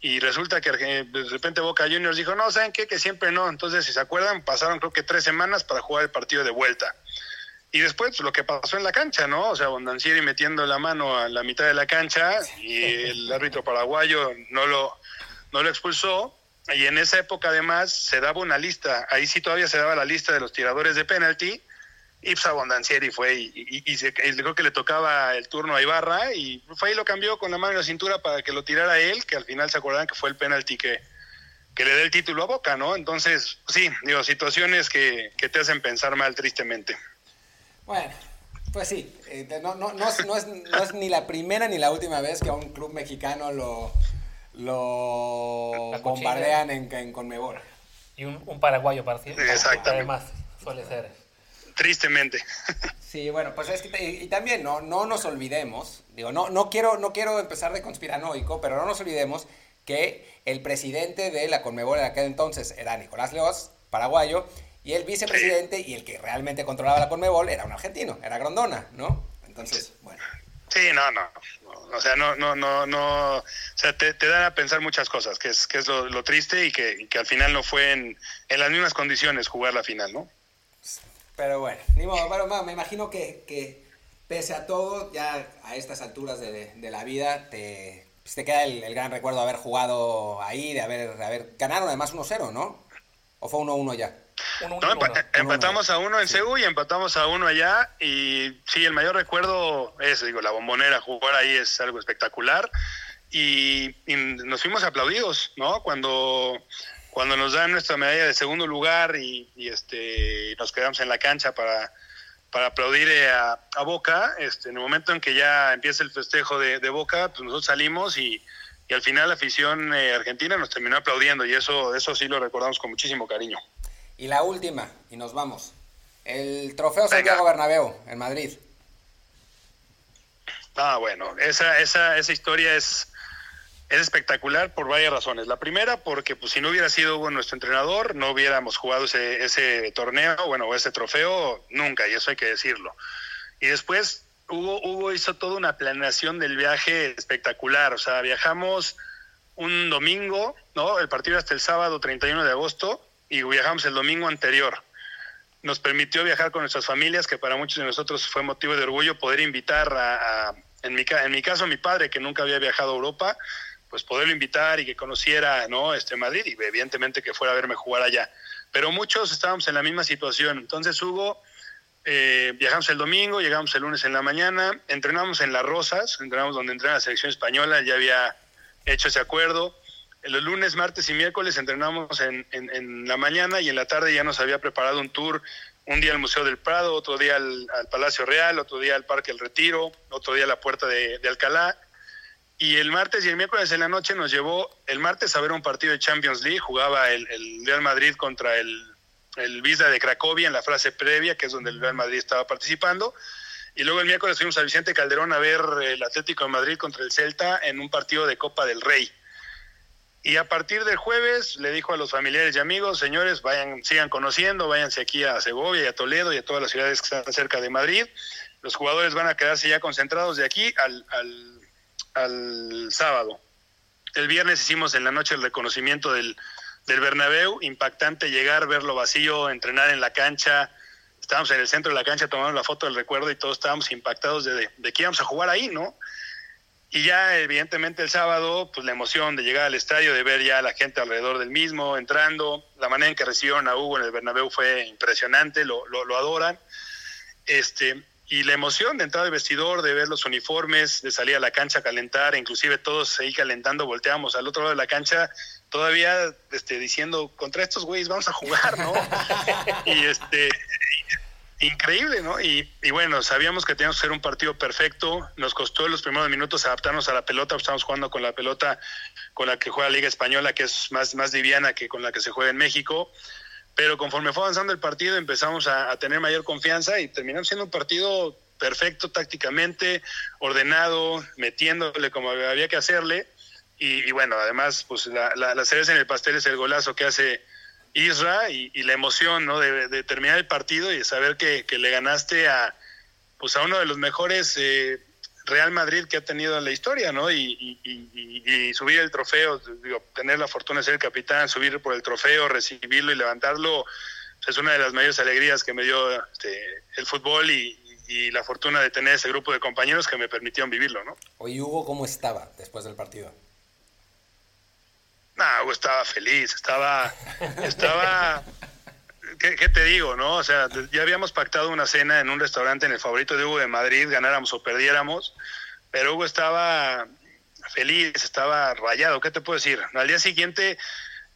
y resulta que de repente Boca Juniors dijo, no, ¿saben qué? Que siempre no. Entonces, si se acuerdan, pasaron creo que tres semanas para jugar el partido de vuelta. Y después lo que pasó en la cancha, ¿no? O sea, Bondancieri metiendo la mano a la mitad de la cancha y el árbitro paraguayo no lo, no lo expulsó. Y en esa época además se daba una lista, ahí sí todavía se daba la lista de los tiradores de penalti Ipsa Bondancieri fue y, y, creo que le tocaba el turno a Ibarra y fue y lo cambió con la mano en la cintura para que lo tirara él, que al final se acordaban que fue el penalti que, que le dé el título a Boca, ¿no? Entonces, sí, digo, situaciones que, que te hacen pensar mal tristemente. Bueno, pues sí, eh, no, no, no, es, no, es, ni la primera ni la última vez que a un club mexicano lo, lo bombardean en, en Conmebol. Y un, un paraguayo parcial. Exactamente. Además, suele ser. Tristemente. Sí, bueno, pues es que y, también no, no nos olvidemos, digo, no, no, quiero, no quiero empezar de conspiranoico, pero no nos olvidemos que el presidente de la Conmebol en aquel entonces era Nicolás Leoz, paraguayo, y el vicepresidente y el que realmente controlaba la Conmebol era un argentino, era Grondona, ¿no? Entonces, bueno. Sí, no, no. O sea, no, no, no, no. O sea, te, te dan a pensar muchas cosas, que es, que es lo, triste y que, que, al final no fue en, en las mismas condiciones jugar la final, ¿no? Pero bueno, ni modo, bueno, me imagino que, que, pese a todo, ya a estas alturas de, de la vida, te, pues te queda el, gran recuerdo de haber jugado ahí, de haber, de haber ganaron además 1-0, ¿no? ¿O fue 1-1 ya? No, empatamos a uno en sí. y empatamos a uno allá. Y sí, el mayor recuerdo es, digo, la bombonera, jugar ahí es algo espectacular. Y, y nos fuimos aplaudidos, ¿no? Cuando cuando nos dan nuestra medalla de segundo lugar y, este nos quedamos en la cancha para, para aplaudir eh, a, Boca, este, en el momento en que ya empieza el festejo de, Boca, pues nosotros salimos y, al final la afición eh, argentina nos terminó aplaudiendo y eso, eso sí lo recordamos con muchísimo cariño. Y la última, y nos vamos. El trofeo Santiago Bernabéu en Madrid. Ah, bueno, esa, esa, esa historia es, es espectacular por varias razones. La primera, porque pues, si no hubiera sido Hugo nuestro entrenador, no hubiéramos jugado ese, ese torneo, bueno, ese trofeo nunca, y eso hay que decirlo. Y después, Hugo, Hugo hizo toda una planeación del viaje espectacular. O sea, viajamos un domingo, ¿no? El partido hasta el sábado 31 de agosto, y viajamos el domingo anterior. Nos permitió viajar con nuestras familias, que para muchos de nosotros fue motivo de orgullo poder invitar a, en, mi, en caso, a mi padre, que nunca había viajado a Europa, pues poderlo invitar y que conociera no este Madrid y evidentemente que fuera a verme jugar allá. Pero muchos estábamos en la misma situación. Entonces Hugo eh, viajamos el domingo llegamos el lunes en la mañana entrenamos en las Rosas entrenamos donde entrena la selección española ya había hecho ese acuerdo los lunes martes y miércoles entrenamos en, la mañana y en la tarde ya nos había preparado un tour un día al Museo del Prado, otro día al, Palacio Real, otro día al Parque El Retiro, otro día a la Puerta de, de Alcalá, y el martes y el miércoles en la noche nos llevó el martes a ver un partido de Champions League. Jugaba el, Real Madrid contra el, el Visa de Cracovia en la frase previa, que es donde el Real Madrid estaba participando. Y luego el miércoles fuimos a Vicente Calderón a ver el Atlético de Madrid contra el Celta en un partido de Copa del Rey. Y a partir del jueves le dijo a los familiares y amigos, señores, vayan, sigan conociendo, váyanse aquí a Segovia y a Toledo y a todas las ciudades que están cerca de Madrid. Los jugadores van a quedarse ya concentrados de aquí al, al al sábado. El viernes hicimos en la noche el reconocimiento del, del Bernabéu, impactante llegar, verlo vacío, entrenar en la cancha. Estábamos en el centro de la cancha tomando la foto del recuerdo y todos estábamos impactados de, de, que íbamos a jugar ahí, ¿no? Y ya evidentemente el sábado, pues la emoción de llegar al estadio, de ver ya a la gente alrededor del mismo, entrando, la manera en que recibieron a Hugo en el Bernabéu fue impresionante, lo, lo, lo adoran. Este, y la emoción de entrar al vestidor, de ver los uniformes, de salir a la cancha a calentar, inclusive todos ahí calentando, volteamos al otro lado de la cancha, todavía este, diciendo, contra estos güeyes vamos a jugar, ¿no? y este, increíble, ¿no? Y, y, bueno, sabíamos que teníamos que ser un partido perfecto, nos costó en los primeros minutos adaptarnos a la pelota, estamos jugando con la pelota con la que juega la Liga Española, que es más, más liviana que con la que se juega en México pero conforme fue avanzando el partido empezamos a, tener mayor confianza y terminamos siendo un partido perfecto tácticamente, ordenado, metiéndole como había que hacerle. Y, bueno, además, pues la, la, cereza en el pastel es el golazo que hace Isra y, la emoción ¿no? de, terminar el partido y de saber que, le ganaste a, pues a uno de los mejores eh, Real Madrid que ha tenido en la historia, ¿no? Y, subir el trofeo, digo, tener la fortuna de ser el capitán, subir por el trofeo, recibirlo y levantarlo, es una de las mayores alegrías que me dio este, el fútbol y, la fortuna de tener ese grupo de compañeros que me permitieron vivirlo, ¿no? Oye, Hugo, ¿cómo estaba después del partido? No, estaba feliz, estaba, estaba ¿qué, te digo, no? O sea, ya habíamos pactado una cena en un restaurante en el favorito de Hugo de Madrid, ganáramos o perdiéramos, pero Hugo estaba feliz, estaba rayado, ¿qué te puedo decir? Al día siguiente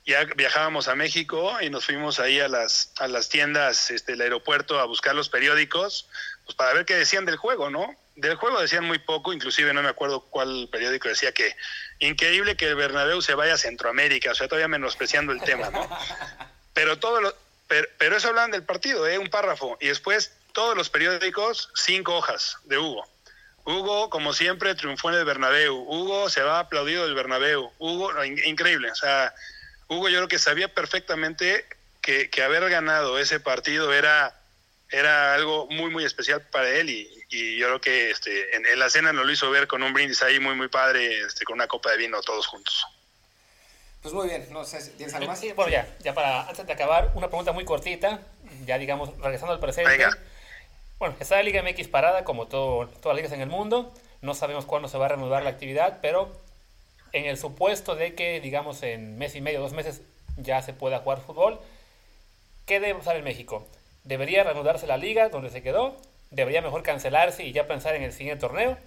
ya viajábamos a México y nos fuimos ahí a las, a las tiendas este, del aeropuerto a buscar los periódicos, pues para ver qué decían del juego, ¿no? Del juego decían muy poco, inclusive no me acuerdo cuál periódico decía que increíble que el Bernabéu se vaya a Centroamérica, o sea, todavía menospreciando el tema, ¿no? Pero todo lo, pero, eso hablan del partido, ¿eh? un párrafo. Y después todos los periódicos, cinco hojas de Hugo. Hugo, como siempre, triunfó en el Bernabéu. Hugo se va aplaudido del Bernabéu. Hugo, increíble. O sea, Hugo yo creo que sabía perfectamente que, haber ganado ese partido era, era algo muy, muy especial para él. Y, yo creo que este, en, la cena nos lo hizo ver con un brindis ahí muy, muy padre, este, con una copa de vino todos juntos. Pues muy bien, no sé, ¿tienes algo más? Sí, bueno, ya, ya para, antes de acabar, una pregunta muy cortita, ya digamos, regresando al presente. Bueno, está la Liga MX parada, como todo, todas las ligas en el mundo, no sabemos cuándo se va a reanudar la actividad, pero en el supuesto de que, digamos, en mes y medio, dos meses, ya se pueda jugar fútbol, ¿qué debe pasar en México? ¿Debería reanudarse la liga donde se quedó? ¿Debería mejor cancelarse y ya pensar en el siguiente torneo?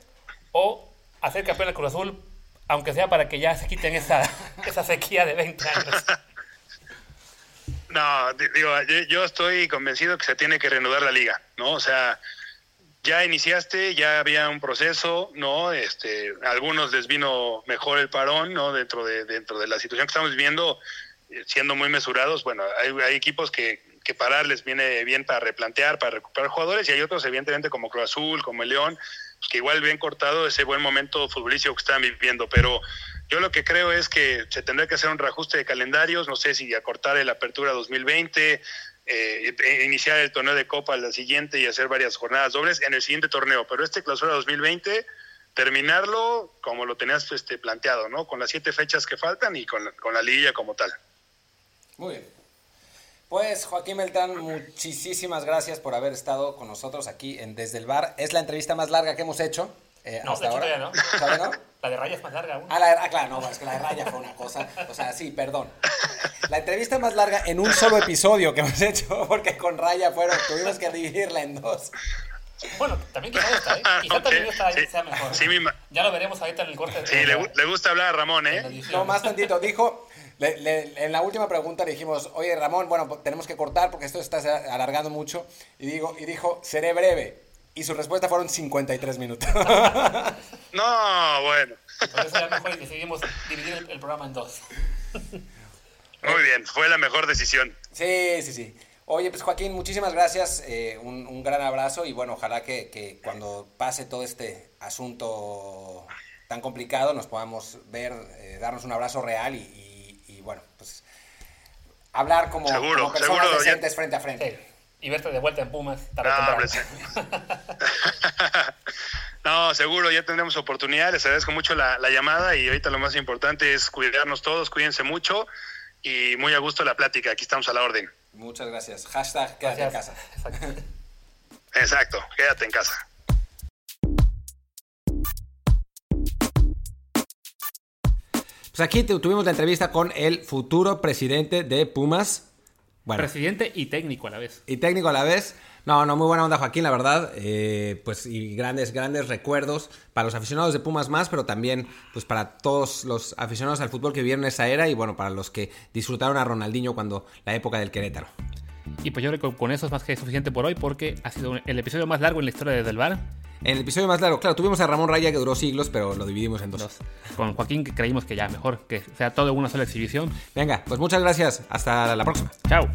¿O hacer campeón el Cruz Azul aunque sea para que ya se quiten esa, esa sequía de 20 años. No, digo, yo estoy convencido que se tiene que reanudar la liga, ¿no? O sea, ya iniciaste, ya había un proceso, ¿no? Este, a algunos les vino mejor el parón, ¿no? Dentro de, dentro de la situación que estamos viviendo, eh, siendo muy mesurados, bueno, hay equipos que, que parar les viene bien para replantear, para recuperar jugadores, y hay otros, evidentemente, como Cruz Azul, como el León, pues, que igual bien cortado ese buen momento futbolístico que están viviendo, pero yo lo que creo es que se tendrá que hacer un reajuste de calendarios, no sé si acortar el apertura 2020, eh, e iniciar el torneo de Copa al siguiente y hacer varias jornadas dobles en el siguiente torneo, pero este clausura 2020 terminarlo como lo tenías este, planteado, ¿no? Con las siete fechas que faltan y con con la liga como tal. Muy bien. Pues Joaquín Beltrán, muchísimas gracias por haber estado con nosotros aquí en Desde el Bar. Es la entrevista más larga que hemos hecho. Eh, no, hasta ahora. no. no. La de Raya es más larga aún. Ah, ah, claro, no, es que la de Raya fue una cosa. O sea, sí, perdón. La entrevista más larga en un solo episodio que hemos hecho, porque con Raya fueron, tuvimos que dividirla en dos. Bueno, también quizá esta, ¿eh? Quizá también esta sea mejor. Sí, ya lo veremos ahorita en el corte. Sí, le, le, gusta hablar a Ramón, ¿eh? No, más tantito. Dijo, en la última pregunta le dijimos, oye Ramón, bueno, tenemos que cortar porque esto está alargando mucho. Y, digo, y dijo, seré breve. Y su respuesta fueron 53 minutos. no, bueno. Por eso ya mejor decidimos dividir el, programa en dos. Muy bien, fue la mejor decisión. Sí, sí, sí. Oye, pues Joaquín, muchísimas gracias, eh, un, gran abrazo y bueno, ojalá que, que, cuando pase todo este asunto tan complicado nos podamos ver, eh, darnos un abrazo real y pues hablar como, personas decentes frente a frente. Y verte de vuelta en Pumas. No, seguro, ya tendremos oportunidad. Les agradezco mucho la, llamada y ahorita lo más importante es cuidarnos todos, cuídense mucho y muy a gusto la plática. Aquí estamos a la orden. Muchas gracias. Hashtag quédate en casa. Exacto, quédate en casa. Pues aquí tuvimos la entrevista con el futuro presidente de Pumas. Bueno, presidente y técnico a la vez. Y técnico a la vez. No, no, muy buena onda Joaquín, la verdad. Eh, pues y grandes, grandes recuerdos para los aficionados de Pumas más, pero también pues para todos los aficionados al fútbol que vivieron esa era y bueno, para los que disfrutaron a Ronaldinho cuando la época del Querétaro. Y pues yo creo que con eso es más que suficiente por hoy porque ha sido el episodio más largo en la historia de Del Bar. En el episodio más largo, claro, tuvimos a Ramón Raya que duró siglos, pero lo dividimos en dos. Dos. Con Joaquín que creímos que ya mejor que sea todo en una sola exhibición. Venga, pues muchas gracias. Hasta la próxima. Chao.